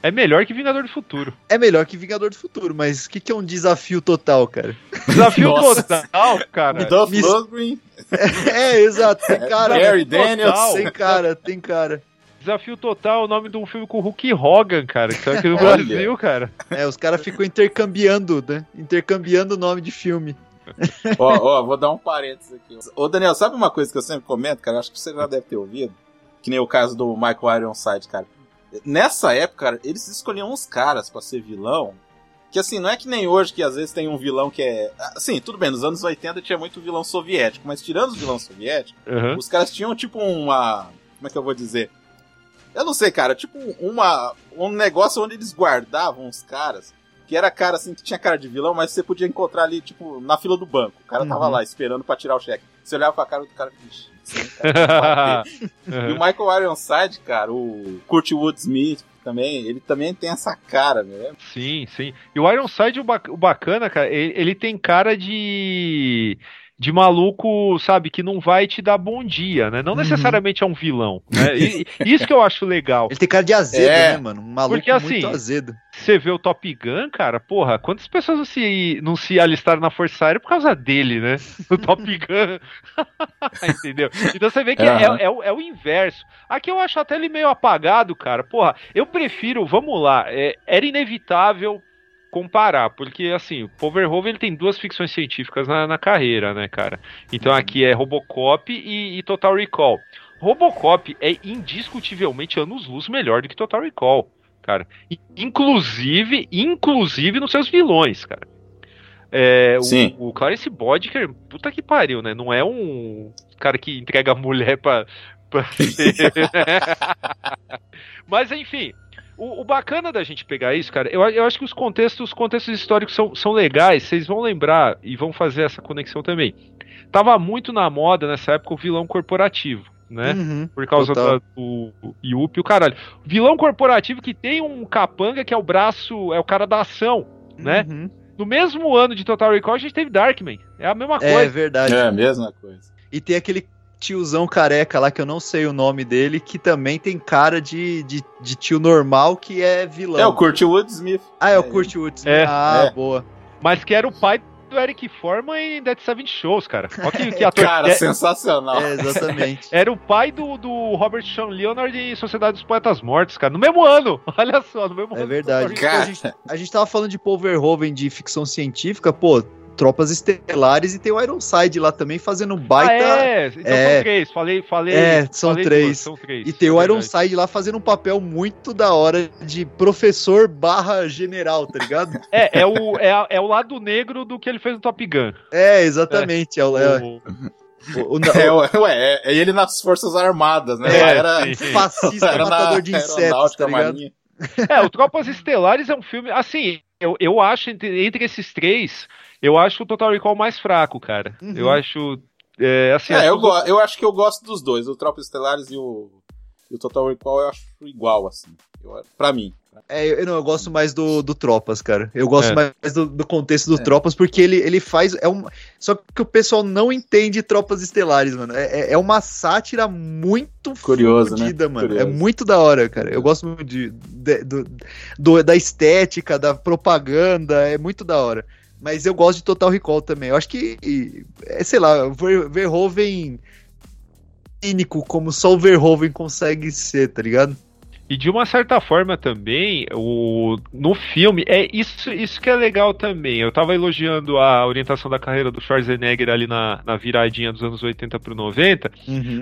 É melhor que Vingador do Futuro. É melhor que Vingador do Futuro, mas o que, que é um desafio total, cara? Desafio Nossa. total, cara. Dolph Miss- Lundgren, É, exato, tem cara. Gary total. Daniels. Tem cara, tem cara. Desafio total é o nome de um filme com o Hulk Hogan, cara, que tá aqui no. Brasil, cara. É, os caras ficam intercambiando, né? Intercambiando o nome de filme. ó, ó, vou dar um parênteses aqui. Ô, Daniel, sabe uma coisa que eu sempre comento, cara? Acho que você já deve ter ouvido. Que nem o caso do Michael Ironside, cara. Nessa época, cara, eles escolhiam uns caras pra ser vilão. Que assim, não é que nem hoje, que às vezes tem um vilão que é. Assim, tudo bem, nos anos 80 tinha muito vilão soviético, mas tirando os vilões soviéticos, Aham. os caras tinham tipo uma. Como é que eu vou dizer? Eu não sei, cara, tipo uma, um negócio onde eles guardavam os caras. Que era cara assim, que tinha cara de vilão, mas você podia encontrar ali, tipo, na fila do banco. O cara tava Uhum. lá esperando pra tirar o cheque. Você olhava pra cara do cara, "Ixi, esse cara bater." E o Michael Ironside, cara, o Kurt Wood Smith também, ele também tem essa cara, né? Sim, sim. E o Ironside, o, bac- o bacana, cara, ele, ele tem cara de. De maluco, sabe, que não vai te dar bom dia, né? Não Uhum. necessariamente é um vilão. Né? E, isso que eu acho legal. Ele tem cara de azedo, É. né, mano? Um maluco Porque, assim, muito azedo. Você vê o Top Gun, cara, porra, quantas pessoas não se, não se alistaram na Força Aérea por causa dele, né? O Top Gun. Entendeu? Então você vê que é, Aham. é o- é o inverso. Aqui eu acho até ele meio apagado, cara. Porra, eu prefiro, vamos lá, é, era inevitável comparar, porque assim, o Paul Verhoeven ele tem duas ficções científicas na, na carreira, né, cara? Então aqui é Robocop e, e Total Recall. Robocop é indiscutivelmente anos-luz melhor do que Total Recall, cara. Inclusive, inclusive nos seus vilões, cara. É, o- Sim. O, Clarence Bodker, puta que pariu, né? Não é um cara que entrega a mulher pra. pra ser- Mas enfim, o, o bacana da gente pegar isso, cara, eu, eu acho que os contextos, os contextos históricos são, são legais, vocês vão lembrar e vão fazer essa conexão também. Tava muito na moda nessa época o vilão corporativo, né? Uhum, Por causa da- do Yuppie, o caralho. Vilão corporativo que tem um capanga que é o braço, é o cara da ação, né? Uhum. No mesmo ano de Total Recall, a gente teve Darkman. É a mesma É coisa. verdade. É a mesma coisa. E tem aquele tiozão careca lá, que eu não sei o nome dele, que também tem cara de, de, de tio normal, que é vilão. É o Kurt Woodsmith. Ah, é o Kurt Woods. É. ah, É. boa. Mas que era o pai do Eric Forman em Dead Seven Shows, cara. Olha que, que ator. Cara, é- sensacional. É, exatamente. Era o pai do, do Robert Sean Leonard em Sociedade dos Poetas Mortos, cara. No mesmo ano. Olha só, no mesmo É ano. verdade. Cara, A gente, a gente tava falando de Paul Verhoeven de ficção científica, pô, Tropas Estelares e tem o Ironside lá também fazendo um baita. Ah, é, então É. são três. Falei, falei. É, são falei três. duas, são três. E tem o é verdade. Ironside lá fazendo um papel muito da hora de professor barra general, tá ligado? É, é o, é, é o lado negro do que ele fez no Top Gun. É, exatamente. É, o, é, O- o- o- É, ué, é, é ele nas Forças Armadas, né? É, era, sim. fascista era matador de insetos, tá ligado? Marinha. É, o Tropas Estelares é um filme. Assim, eu, eu acho, entre, entre esses três, eu acho o Total Recall mais fraco, cara. Uhum. Eu acho. É, assim, É, as eu, go- eu acho que eu gosto dos dois, o Tropas Estelares e o, e o Total Recall eu acho igual, assim. Eu, pra mim. É, eu, não, eu gosto mais do, do Tropas, cara. Eu gosto É. mais do, do contexto do É. Tropas, porque ele, ele faz. É um, só que o pessoal não entende Tropas Estelares, mano. É, é- é uma sátira muito Curioso, fodida, né? mano. Curioso. É muito da hora, cara. Eu gosto muito de, de- do, do- da estética, da propaganda. É muito da hora. Mas eu gosto de Total Recall também. Eu acho que, e- é, sei lá, Ver- Verhoeven cínico, como só o Verhoeven consegue ser, tá ligado? E de uma certa forma também, o, no filme, é isso, isso que é legal também. Eu tava elogiando a orientação da carreira do Schwarzenegger ali na, na viradinha dos anos 80 pro 90.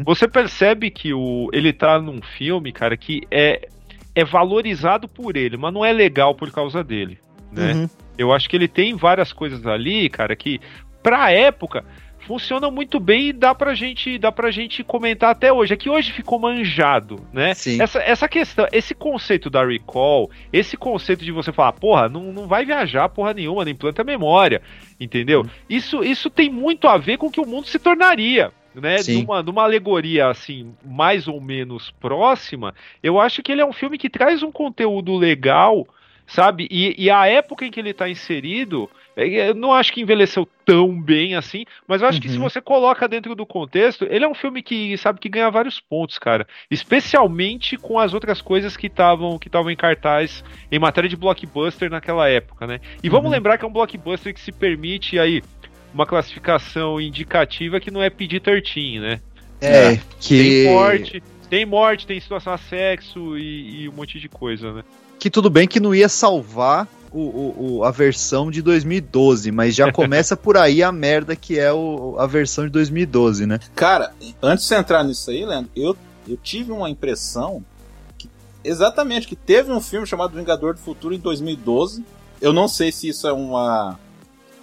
Você percebe que o, ele tá num filme, cara, que é, é valorizado por ele, mas não é legal por causa dele, né? Uhum. Eu acho que ele tem várias coisas ali, cara, que pra época funcionam muito bem e dá pra gente, dá pra gente comentar até hoje. É que hoje ficou manjado, né? Sim. Essa, essa questão, esse conceito da recall, esse conceito de você falar, porra, não, não vai viajar porra nenhuma, não implanta memória, entendeu? Isso, isso tem muito a ver com o que o mundo se tornaria. Né, Sim. numa, numa alegoria assim, mais ou menos próxima, eu acho que ele é um filme que traz um conteúdo legal, sabe? E, e a época em que ele está inserido, é, eu não acho que envelheceu tão bem assim, mas eu acho que se Uhum. você coloca dentro do contexto, ele é um filme que sabe que ganha vários pontos, cara. Especialmente com as outras coisas que estavam que estavam em cartaz em matéria de blockbuster naquela época, né? E vamos Uhum. lembrar que é um blockbuster que se permite aí uma classificação indicativa que não é PD-13, né? É, que. Tem morte, tem morte, tem situação a sexo e, e um monte de coisa, né? Que tudo bem que não ia salvar o, o- o- a versão de 2012, mas já começa por aí a merda que é a versão de 2012, né? Cara, antes de você entrar nisso aí, Leandro, eu, eu tive uma impressão que, exatamente, que teve um filme chamado Vingador do Futuro em 2012. Eu não sei se isso é uma,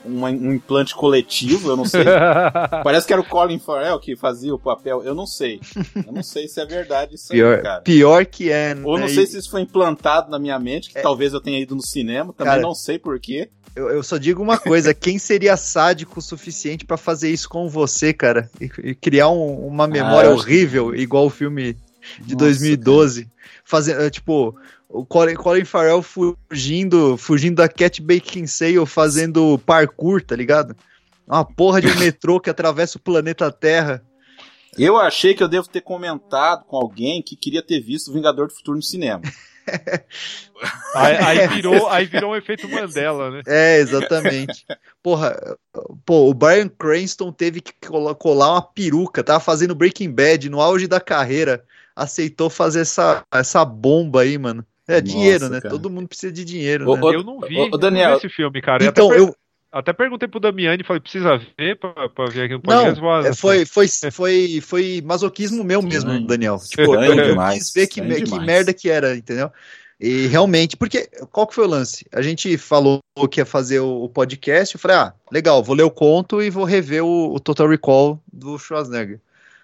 uma- um implante coletivo, eu não sei. Parece que era o Colin Farrell que fazia o papel, eu não sei. Eu não sei se é verdade isso aí, Pior, cara. pior que é. Ou não né? sei se isso foi implantado na minha mente, que talvez eu tenha ido no cinema, também Cara, não sei porquê. Eu, eu só digo uma coisa: quem seria sádico o suficiente pra fazer isso com você, cara? E, e criar um- uma memória que- horrível, igual o filme de Nossa, 2012. Fazer, eh, tipo, o Colin, Colin Farrell fugindo, fugindo da Cat Beckinsale fazendo parkour, tá ligado? Uma porra de um metrô que atravessa o planeta Terra. Eu achei que eu devo ter comentado com alguém que queria ter visto o Vingador do Futuro no cinema. Aí, aí virou, aí virou um efeito Mandela, né? É, exatamente. Porra, pô, o Brian Cranston teve que cola- colar uma peruca, tava fazendo Breaking Bad no auge da carreira, aceitou fazer essa, essa bomba aí, mano. É Nossa, dinheiro, né? cara. todo mundo precisa de dinheiro, Ô, né? Eu não vi, não Daniel, vi esse filme, cara. Eu então, eu, até perguntei pro Damiani, falei, precisa ver pra, pra ver aqui no Não, podcast. Vou- é, foi, foi, foi, foi masoquismo meu mesmo, Estranho. Daniel. Tipo, eu, eu demais, quis ver que, me- que merda que era, entendeu? E realmente, porque qual que foi o lance? A gente falou que ia fazer o, o podcast, eu falei, ah, legal, vou ler o conto e vou rever o, o Total Recall do Schwarzenegger.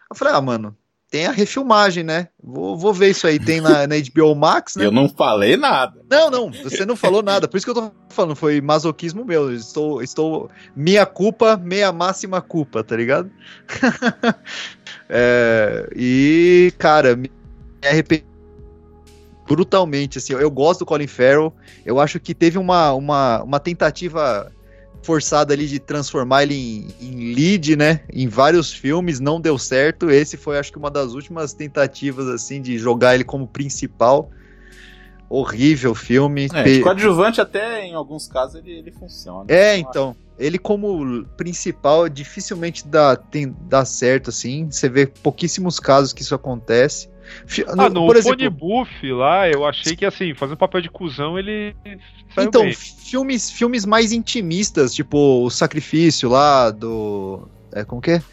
Eu falei, ah, mano, tem a refilmagem, né? Vou, vou ver isso aí. Tem na, na HBO Max, né? Eu não falei nada. Não, não, você não falou nada. Por isso que eu tô falando, foi masoquismo meu. Eu Estou, estou. Minha culpa, meia máxima culpa, tá ligado? É, e, cara, me arrependi brutalmente. Assim, eu gosto do Colin Farrell. Eu acho que teve uma, uma, uma tentativa forçada ali de transformar ele em, em lead, né? Em vários filmes, não deu certo. Esse foi, acho que, uma das últimas tentativas, assim, de jogar ele como principal. Horrível filme. É, de coadjuvante até em alguns casos ele, ele funciona. É, então. Ele como principal dificilmente dá, tem, dá certo, assim. Você vê pouquíssimos casos que isso acontece. Ah, no por exemplo, Buff lá, eu achei que assim, fazendo papel de cuzão, ele saiu então, bem. filmes, filmes mais intimistas, tipo o Sacrifício lá do. É, como que é?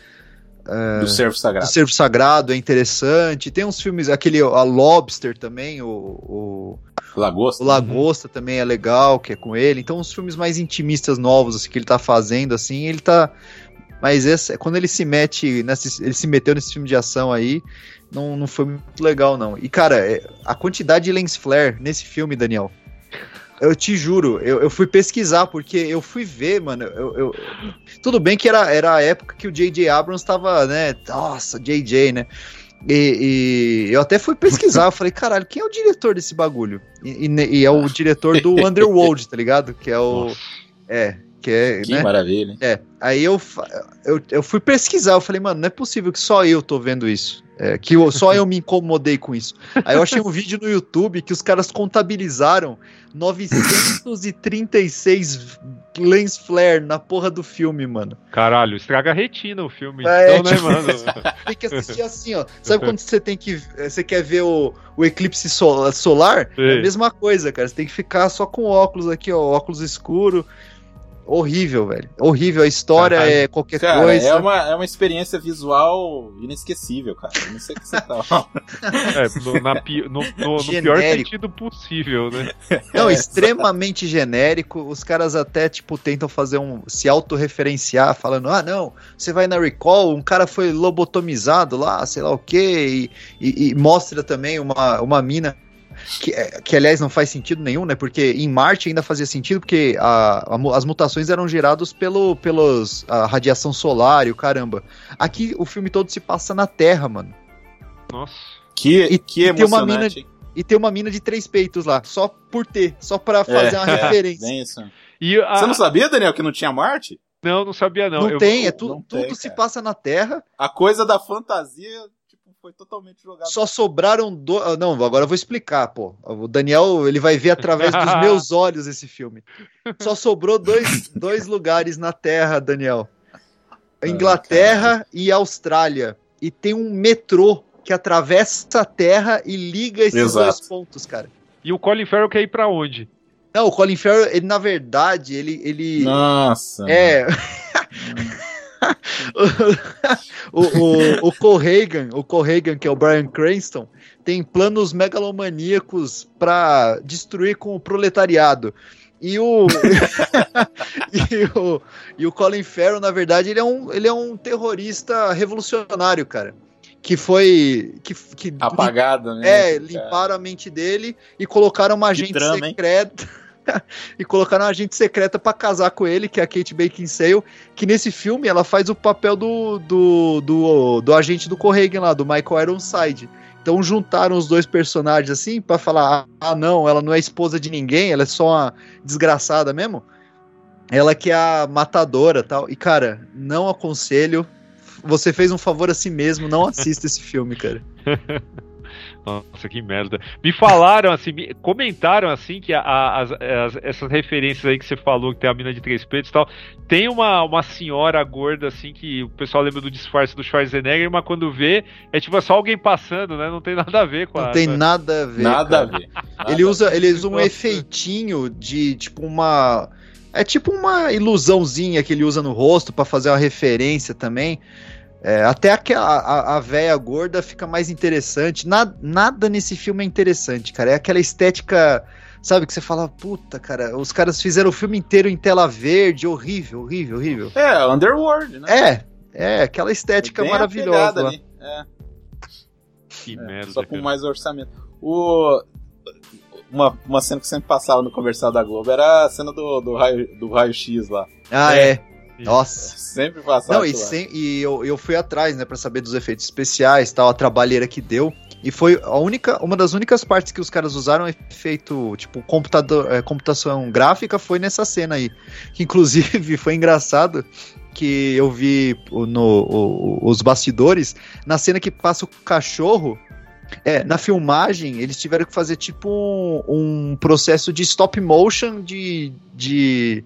Do Servo Do Sagrado. Servo Sagrado é interessante. Tem uns filmes, aquele a Lobster também, o, o, Lagosta. o Lagosta também é legal, que é com ele. Então, uns filmes mais intimistas novos assim, que ele tá fazendo, assim, ele tá. Mas esse, quando ele se mete, nesse, ele se meteu nesse filme de ação aí, não, não foi muito legal, não. E, cara, é, a quantidade de lens flare nesse filme, Daniel. Eu te juro, eu, eu fui pesquisar, porque eu fui ver, mano. Eu, eu- tudo bem que era, era a época que o J.J. Abrams tava, né? Nossa, J.J., né? E, e eu até fui pesquisar, eu falei, caralho, quem é o diretor desse bagulho? E, e- e é o diretor do Underworld, tá ligado? Que é o. Nossa. É, que é. Que né? maravilha. É, aí eu, eu, eu fui pesquisar, eu falei, mano, não é possível que só eu tô vendo isso. É, que eu- só eu me incomodei com isso. Aí eu achei um vídeo no YouTube que os caras contabilizaram 936 lens flare na porra do filme, mano. Caralho, estraga a retina o filme, É, então, né, tipo, mano? Tem que assistir assim, ó. Sabe quando você tem que. Você quer ver o, o eclipse sol- solar? É Sei. a mesma coisa, cara. Você tem que ficar só com óculos aqui, ó. Óculos escuro. Horrível, velho. Horrível. A história Caralho. é qualquer Cara, coisa. é uma, é uma experiência visual inesquecível, cara. Eu não sei o que você tá falando. É, no, na no- no- no pior sentido possível, né? Não, É, extremamente genérico. Os caras até, tipo, tentam fazer um. se autorreferenciar, falando: ah, não, você vai na Recall, um cara foi lobotomizado lá, sei lá o quê, e, e- e mostra também uma, uma mina. Que, é, que, aliás, não faz sentido nenhum, né? Porque em Marte ainda fazia sentido, porque a- a as mutações eram geradas pelo, pelos, a radiação solar e o caramba. Aqui o filme todo se passa na Terra, mano. Nossa. Que, E- que e tem uma emocionante. E tem uma mina de três peitos lá, só por ter, só pra fazer uma É, referência. bem isso. E a- Você não sabia, Daniel, que não tinha Marte? Não, não sabia não. Não, Eu- tem, é não tu, tem, tudo se cara. passa na Terra. A coisa da fantasia foi totalmente jogada. Só sobraram dois. Não, agora eu vou explicar, pô. O Daniel ele vai ver através dos meus olhos esse filme. Só sobrou dois, dois lugares na Terra, Daniel: Inglaterra e Austrália. E tem um metrô que atravessa a Terra e liga esses Exato. dois pontos, cara. E o Colin Farrell quer ir pra onde? Não, o Colin Farrell, ele, na verdade, ele. ele Nossa. É. o, o, o Corregan, o Corregan, que é o Brian Cranston, tem planos megalomaníacos pra destruir com o proletariado. E o, e o e o Colin Farrell, na verdade, ele é um, ele é um terrorista revolucionário, cara. Que foi. Que, que Apagada, né? é, Cara. limparam a mente dele e colocaram uma agente drama, secreta. e colocaram uma agente secreta pra casar com ele, que é a Kate Beckinsale, que nesse filme ela faz o papel do, do, do, do agente do Corregan lá, do Michael Ironside. Então juntaram os dois personagens assim pra falar: ah, não, ela não é esposa de ninguém, ela é só uma desgraçada mesmo. Ela que é a matadora tal. E cara, não aconselho. Você fez um favor a si mesmo, não assista esse filme, cara. Nossa, que merda. Me falaram assim, me comentaram assim que a- a- as- as- essas referências aí que você falou, que tem a mina de três peitos e tal, tem uma, uma senhora gorda assim que o pessoal lembra do disfarce do Schwarzenegger, mas quando vê, é tipo é só alguém passando, né? Não tem nada a ver com a. Não tem nada a ver. Nada cara. a ver. Nada Ele usa, ele usa um Nossa. efeitinho de tipo uma. É tipo uma ilusãozinha que ele usa no rosto pra fazer uma referência também. É, até a, a, a véia gorda fica mais interessante. Nada, nada nesse filme é interessante, cara. É aquela estética, sabe, que você fala, puta, cara, os caras fizeram o filme inteiro em tela verde, horrível, horrível, horrível. É, Underworld, né? É, é, aquela estética Bem a maravilhosa. ali. É. Que É, merda. só com cara. mais orçamento. O... Uma, uma cena que sempre passava no comercial da Globo era a cena do, do raio- do raio-x lá. Ah, É. é. Nossa. Sempre passava. Não, e, sem- e eu, eu fui atrás, né, pra saber dos efeitos especiais, tal, a trabalheira que deu. E foi a única, uma das únicas partes que os caras usaram efeito, tipo, computador, é, computação gráfica foi nessa cena aí. Que inclusive foi engraçado que eu vi no, o- os bastidores, na cena que passa o cachorro, é, na filmagem, eles tiveram que fazer tipo um, um processo de stop motion de, de,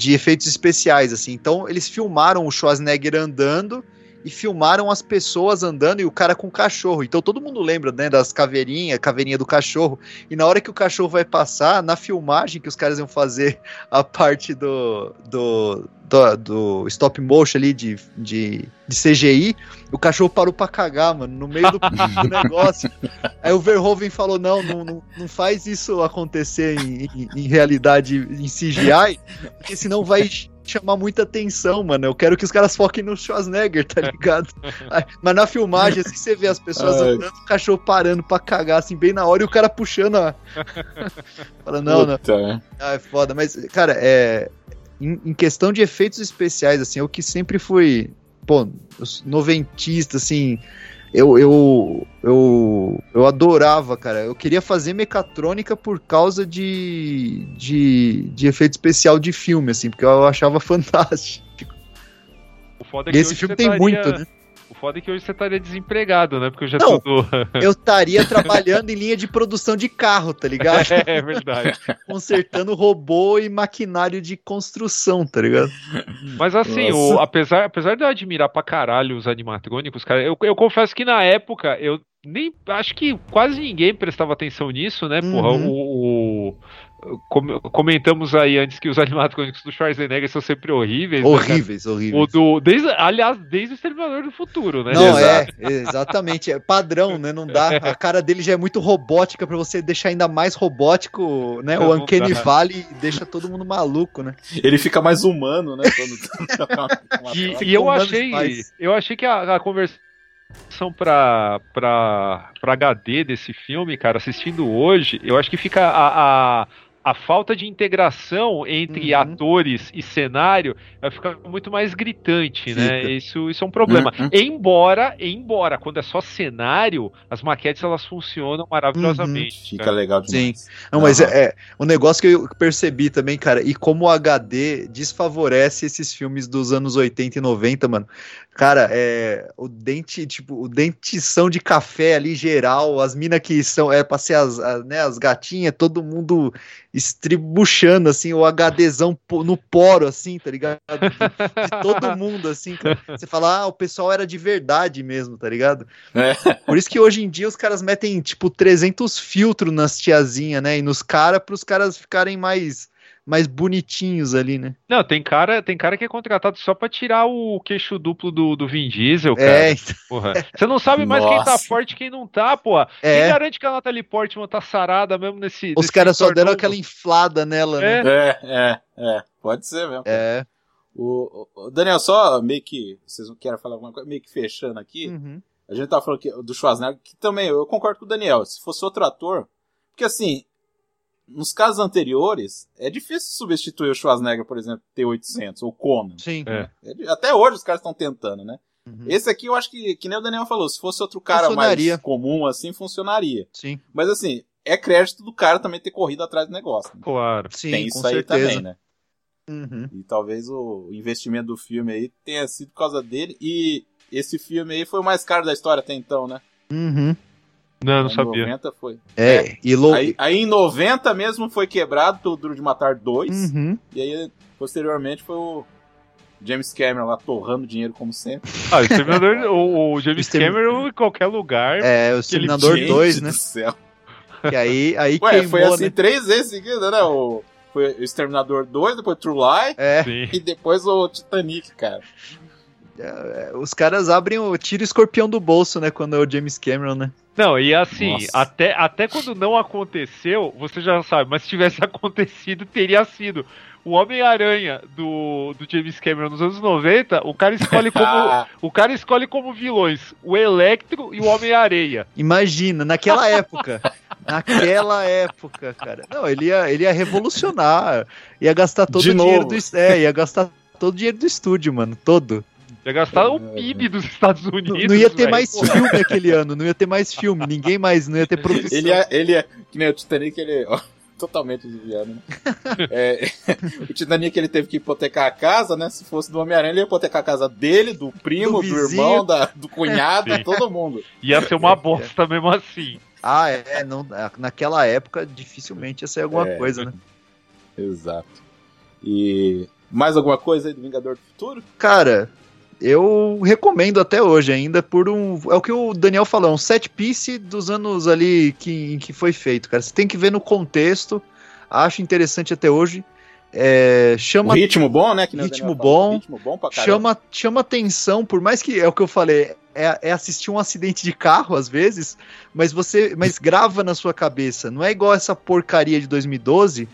de efeitos especiais, assim. Então, eles filmaram o Schwarzenegger andando e filmaram as pessoas andando e o cara com o cachorro. Então, todo mundo lembra, né, das caveirinhas, caveirinha do cachorro. E na hora que o cachorro vai passar, na filmagem que os caras iam fazer a parte do, do, do, do stop motion ali de, de, de CGI, o cachorro parou pra cagar, mano, no meio do, do negócio. Aí o Verhoeven falou: não, não, não, não faz isso acontecer em, em, em realidade, em CGI, porque senão vai chamar muita atenção, mano. Eu quero que os caras foquem no Schwarzenegger, tá ligado? Mas na filmagem, assim, você vê as pessoas Ai. andando, o cachorro parando pra cagar, assim, bem na hora, e o cara puxando a. Fala, não, não. Puta, é. Ah, é foda, mas, cara, é. Em, em questão de efeitos especiais, assim, eu que sempre fui, pô, os noventista, assim, eu, eu, eu, eu adorava, cara. Eu queria fazer mecatrônica por causa de, de, de efeito especial de filme, assim, porque eu achava fantástico. O foda é E que esse hoje filme tem estaria- muito, né? O foda é que hoje você estaria desempregado, né? Porque eu já Não. tô. Eu estaria trabalhando em linha de produção de carro, tá ligado? é verdade. Consertando robô e maquinário de construção, tá ligado? Mas assim, o- apesar, apesar de eu admirar pra caralho os animatrônicos, cara, eu, eu confesso que na época eu nem acho que quase ninguém prestava atenção nisso, né? Porra, Uhum. o, o- comentamos aí antes que os animatrônicos do Schwarzenegger são sempre horríveis. né? Horríveis, horríveis. o do, desde, aliás, desde o Exterminador do Futuro, né? Não, Exato. é, exatamente. É padrão, né? Não dá. A cara dele já é muito robótica pra você deixar ainda mais robótico, né? O Não Uncanny dá. Valley deixa todo mundo maluco, né? Ele fica mais humano, né? Quando... uma E, e eu achei, mais. eu achei que a, a conversão pra, pra, pra HD desse filme, cara, assistindo hoje, eu acho que fica a, a, a falta de integração entre Uhum. atores e cenário vai ficar muito mais gritante, né? Fica. Isso, isso é um problema. Uhum. Embora, embora, quando é só cenário, as maquetes elas funcionam maravilhosamente. Fica cara. legal demais. Não, mas é, é um negócio que eu percebi também, cara, e como o HD desfavorece esses filmes dos anos 80 e 90, mano. Cara, é o dente, tipo, o dentição de café ali geral, as minas que são, é pra ser as, as, né, as gatinhas, todo mundo estribuchando, assim, o HDzão no poro, assim, tá ligado? De, de todo mundo, assim, cara. Você fala, ah, o pessoal era de verdade mesmo, tá ligado? É. Por isso que hoje em dia os caras metem, tipo, 300 filtros nas tiazinhas, né? E nos caras, pros caras ficarem mais, mais bonitinhos ali, né? Não, tem cara, tem cara que é contratado só pra tirar o queixo duplo do, do Vin Diesel, cara. É, então, Porra. Você não sabe mais quem tá forte e quem não tá, porra. Quem é. garante que a Natalie Portman tá sarada mesmo nesse. Os caras só deram novo? aquela inflada nela, né? É, é, é. Pode ser mesmo. É. O, o- Daniel, só meio que. Vocês não querem falar alguma coisa? Meio que fechando aqui. Uhum. A gente tava falando que, do Schwarzenegger, que também eu concordo com o Daniel. Se fosse outro ator. Porque assim, nos casos anteriores, é difícil substituir o Schwarzenegger, por exemplo, T-800 ou Conan. Sim. É. É Até hoje os caras estão tentando, né? Uhum. Esse aqui eu acho que, que nem o Daniel falou, se fosse outro cara mais comum assim, funcionaria. Sim. Mas assim, é crédito do cara também ter corrido atrás do negócio. né? Claro. Sim, Tem com isso aí certeza. também, né? Uhum. E talvez o investimento do filme aí tenha sido por causa dele. E esse filme aí foi o mais caro da história até então, né? Uhum. Não, não Em sabia. 90 foi. É, e lo... Aí, aí em 90 mesmo foi quebrado pelo Duro de Matar 2. Uhum. E aí, posteriormente, foi o James Cameron lá torrando dinheiro como sempre. Ah, o Exterminador, o, o James Cameron em qualquer lugar. É, o Exterminador Gente 2, né? do céu. Que aí, aí Ué, queimou, foi assim né? três vezes seguida, né? O, foi o Exterminador 2, depois True Lie É, e depois o Titanic, cara. É, os caras abrem o tiro escorpião do bolso, né? Quando é o James Cameron, né? Não, e assim, Nossa. até, até quando não aconteceu, você já sabe, mas se tivesse acontecido, teria sido. o Homem-Aranha do, do James Cameron nos anos 90, o cara escolhe como, o cara escolhe como vilões o Electro e o Homem-Areia. Imagina, naquela época. Naquela época, cara. Não, ele ia, ele ia revolucionar. Ia gastar todo De o dinheiro novo. do. É, ia gastar todo o dinheiro do estúdio, mano. Todo. Ia gastar o PIB dos Estados Não, Unidos. não ia ter velho. mais filme aquele ano. Não ia ter mais filme. Ninguém mais. Não ia ter produção. Ele é, ele é, que nem o Titanic, ele ó, totalmente desviando, né? É, o Titanic ele teve que hipotecar a casa, né? Se fosse do Homem-Aranha, ele ia hipotecar a casa dele, do primo, Do do, irmão, da, do cunhado, Sim. todo mundo. Ia ser uma bosta mesmo assim. Ah, é. Não, naquela época, dificilmente ia sair alguma É. coisa, né? Exato. E mais alguma coisa aí do Vingador do Futuro? Cara, eu recomendo até hoje ainda por um. É o que o Daniel falou, um set piece dos anos ali que, em que foi feito, cara. Você tem que ver no contexto. Acho interessante até hoje. É, O chama ritmo bom, né? O Ritmo bom. Ritmo bom pra caramba. chama, chama atenção, por mais que é o que eu falei, é, é assistir um acidente de carro às vezes, mas você mas grava na sua cabeça. Não é igual essa porcaria de 2012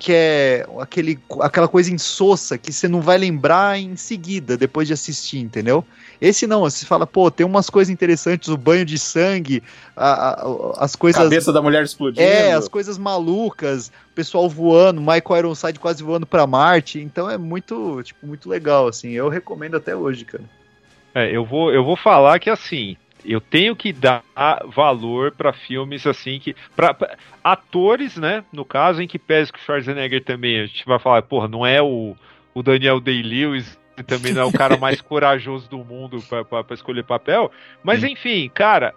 que é aquele, aquela coisa insossa que você não vai lembrar em seguida, depois de assistir, entendeu? Esse não, você fala, pô, tem umas coisas interessantes, o banho de sangue, a- a- as coisas. Cabeça da mulher explodindo. É, as coisas malucas, o pessoal voando, Michael Ironside quase voando pra Marte, então é muito, tipo, muito legal, assim, eu recomendo até hoje, cara. É, eu vou, eu vou falar que assim, eu tenho que dar valor pra filmes assim que para atores, né, no caso em que pese que o Schwarzenegger também, a gente vai falar, porra, não é o, o Daniel Day-Lewis também não é o cara mais corajoso do mundo pra escolher papel, mas enfim, cara,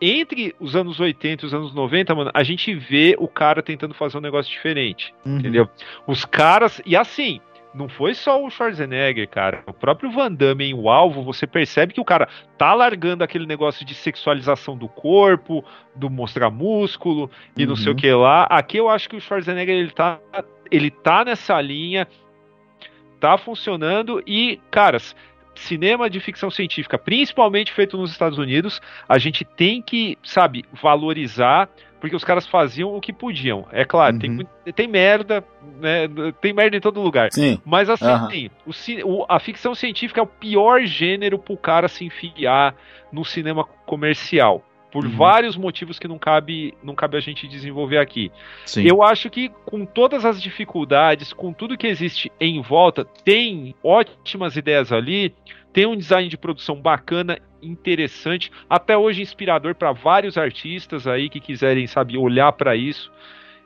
entre os anos 80 e os anos 90, mano, a gente vê o cara tentando fazer um negócio diferente. Uhum. Entendeu? Os caras. E assim, não foi só o Schwarzenegger, cara. O próprio Van Damme em O Alvo, você percebe que o cara tá largando aquele negócio de sexualização do corpo, do mostrar músculo e não sei o Uhum. que lá. Aqui eu acho que o Schwarzenegger ele tá, ele tá nessa linha, tá funcionando e, caras. Cinema de ficção científica, principalmente feito nos Estados Unidos, a gente tem que, sabe, valorizar, porque os caras faziam o que podiam. É claro, tem, Uhum. muito- tem merda, né? Tem merda em todo lugar. Sim. Mas assim, Aham. o ci- o- a ficção científica é o pior gênero pro cara se enfiar no cinema comercial. Por Uhum. vários motivos que não cabe, não cabe a gente desenvolver aqui. Sim. Eu acho que com todas as dificuldades, com tudo que existe em volta, tem ótimas ideias ali, tem um design de produção bacana, interessante, até hoje inspirador para vários artistas aí que quiserem, sabe, olhar para isso.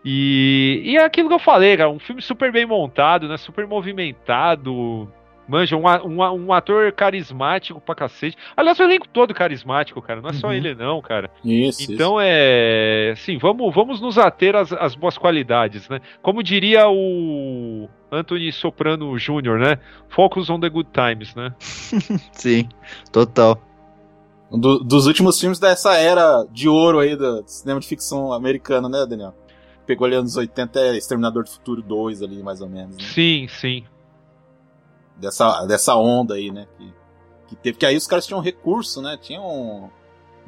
E, e é aquilo que eu falei, cara, um filme super bem montado, né, super movimentado, manja, um, um, um ator carismático pra cacete. Aliás, o elenco todo carismático, cara, não é só Uhum. ele não, cara. Isso, Então é. Assim, vamos, vamos nos ater às, às boas qualidades, né? Como diria o Anthony Soprano Jr., né? Focus on the good times, né? Sim, total. Um do- dos últimos filmes dessa era de ouro aí do cinema de ficção americano, né, Daniel? Pegou ali anos 80, é Exterminador do Futuro 2 ali, mais ou menos, né? Sim, sim. Dessa, dessa onda aí, né? Que, que teve. Que aí os caras tinham recurso, né? Tinham um,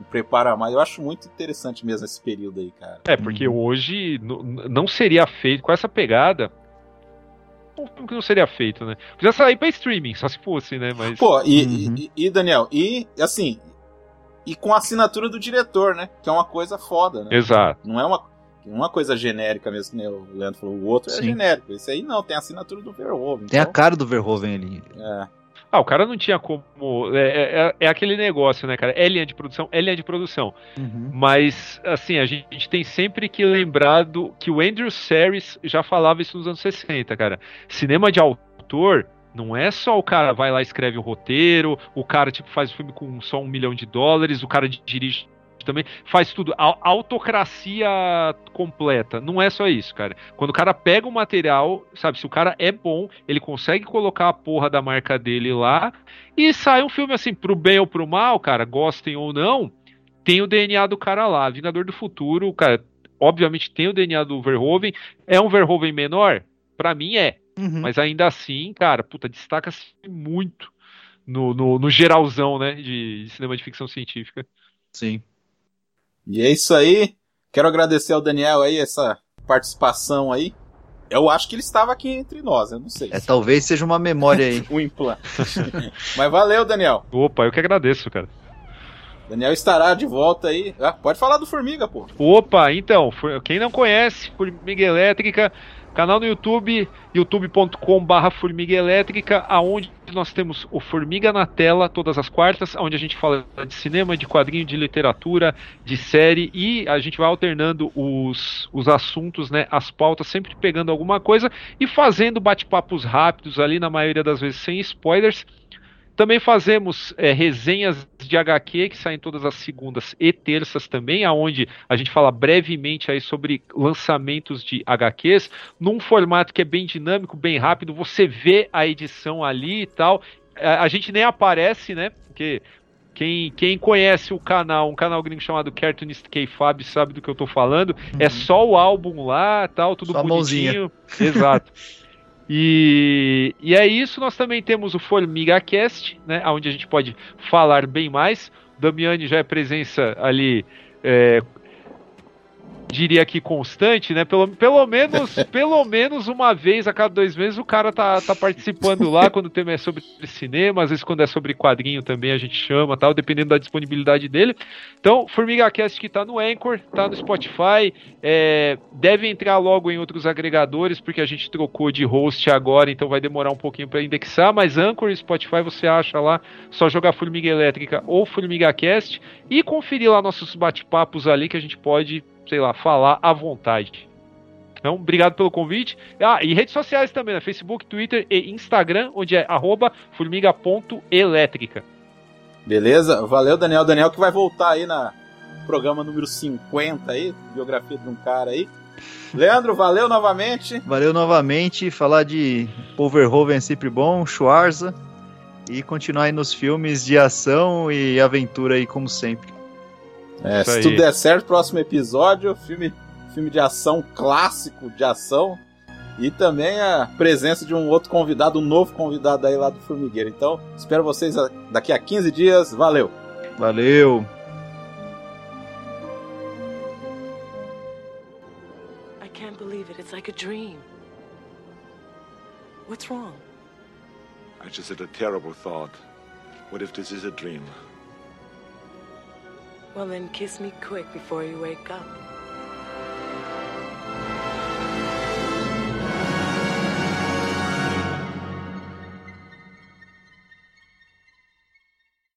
um preparo a mais. Eu acho muito interessante mesmo esse período aí, cara. É, porque hoje n- não seria feito com essa pegada. Filme que não seria feito, né? Podia sair pra streaming, só se fosse, né? Mas. Pô, e, Uhum. e, e, Daniel, e assim. E com a assinatura do diretor, né? Que é uma coisa foda, né? Exato. Não é uma, uma coisa genérica mesmo, nem o Leandro falou. O outro é Sim. genérico. Esse aí não, tem a assinatura do Verhoeven. Tem a então, cara do Verhoeven ali. é. Ah, o cara não tinha como. É, é- é aquele negócio, né, cara? É linha de produção, é linha de produção. Mas, assim, a gente tem sempre que lembrar do, que o Andrew Serres já falava isso nos anos 60, cara. Cinema de autor não é só o cara vai lá e escreve o roteiro, o cara, tipo, faz o filme com só um milhão de dólares, o cara dirige também, faz tudo. A autocracia completa. Não é só isso, cara. Quando o cara pega o material, sabe, se o cara é bom, ele consegue colocar a porra da marca dele lá e sai um filme assim, pro bem ou pro mal, cara, gostem ou não, tem o DNA do cara lá. Vingador do Futuro, cara, obviamente tem o DNA do Verhoeven. É um Verhoeven menor? Pra mim é. Uhum. Mas ainda assim, cara, puta, destaca-se muito no, no, no geralzão, né, de, de cinema de ficção científica. Sim. E é isso aí. Quero agradecer ao Daniel aí essa participação aí. Eu acho que ele estava aqui entre nós, eu não sei. É, talvez seja uma memória aí. um implante. Mas valeu, Daniel. Opa, eu que agradeço, cara. Daniel estará de volta aí. Ah, pode falar do Formiga, pô. Opa, então, quem não conhece, Formiga Elétrica, canal no YouTube, youtube.com.br Formiga Elétrica, aonde nós temos o Formiga na tela todas as quartas, onde a gente fala de cinema, de quadrinho, de literatura, de série, e a gente vai alternando os, os assuntos, né, as pautas, sempre pegando alguma coisa e fazendo bate-papos rápidos ali, na maioria das vezes sem spoilers. Também fazemos é, resenhas de HQ que saem todas as segundas e terças também, aonde a gente fala brevemente aí sobre lançamentos de HQs, num formato que é bem dinâmico, bem rápido, você vê a edição ali e tal. A, a gente nem aparece, né? Porque quem, quem conhece o canal, um canal gringo chamado Cartoonist K-Fab, sabe do que eu tô falando. É só o álbum lá, tal, tudo Só bonitinho. Exato. E, e é isso, nós também temos o Formiga Cast, né, onde a gente pode falar bem mais. Damiani já é presença ali, é, diria que constante, né? Pelo, pelo, menos, pelo menos uma vez a cada dois meses o cara tá, tá participando lá quando o tema é sobre cinema, às vezes quando é sobre quadrinho também a gente chama, tal, dependendo da disponibilidade dele. Então, Formiga Cast que tá no Anchor, tá no Spotify, é, deve entrar logo em outros agregadores, porque a gente trocou de host agora, então vai demorar um pouquinho para indexar, mas Anchor e Spotify você acha lá, só jogar Formiga Elétrica ou Formiga Cast e conferir lá nossos bate-papos ali que a gente pode, sei lá, falar à vontade. Então, obrigado pelo convite. Ah, e redes sociais também, né? Facebook, Twitter e Instagram, onde é arroba formiga.elétrica. Beleza? Valeu, Daniel. Daniel que vai voltar aí na programa número 50 aí, biografia de um cara aí. Leandro, valeu novamente. Valeu novamente. Falar de Overhoven é sempre bom, Schwarza. E continuar aí nos filmes de ação e aventura aí, como sempre. É, se aí. tudo der certo, próximo episódio, filme, filme de ação clássico de ação. E também a presença de um outro convidado, um novo convidado aí lá do Formigueiro. Então, espero vocês daqui a 15 dias. Valeu! Valeu! I can't believe it. It's like a dream. What's wrong? I just had a terrible thought. What if this is a dream? Well, then kiss me quick before you wake up.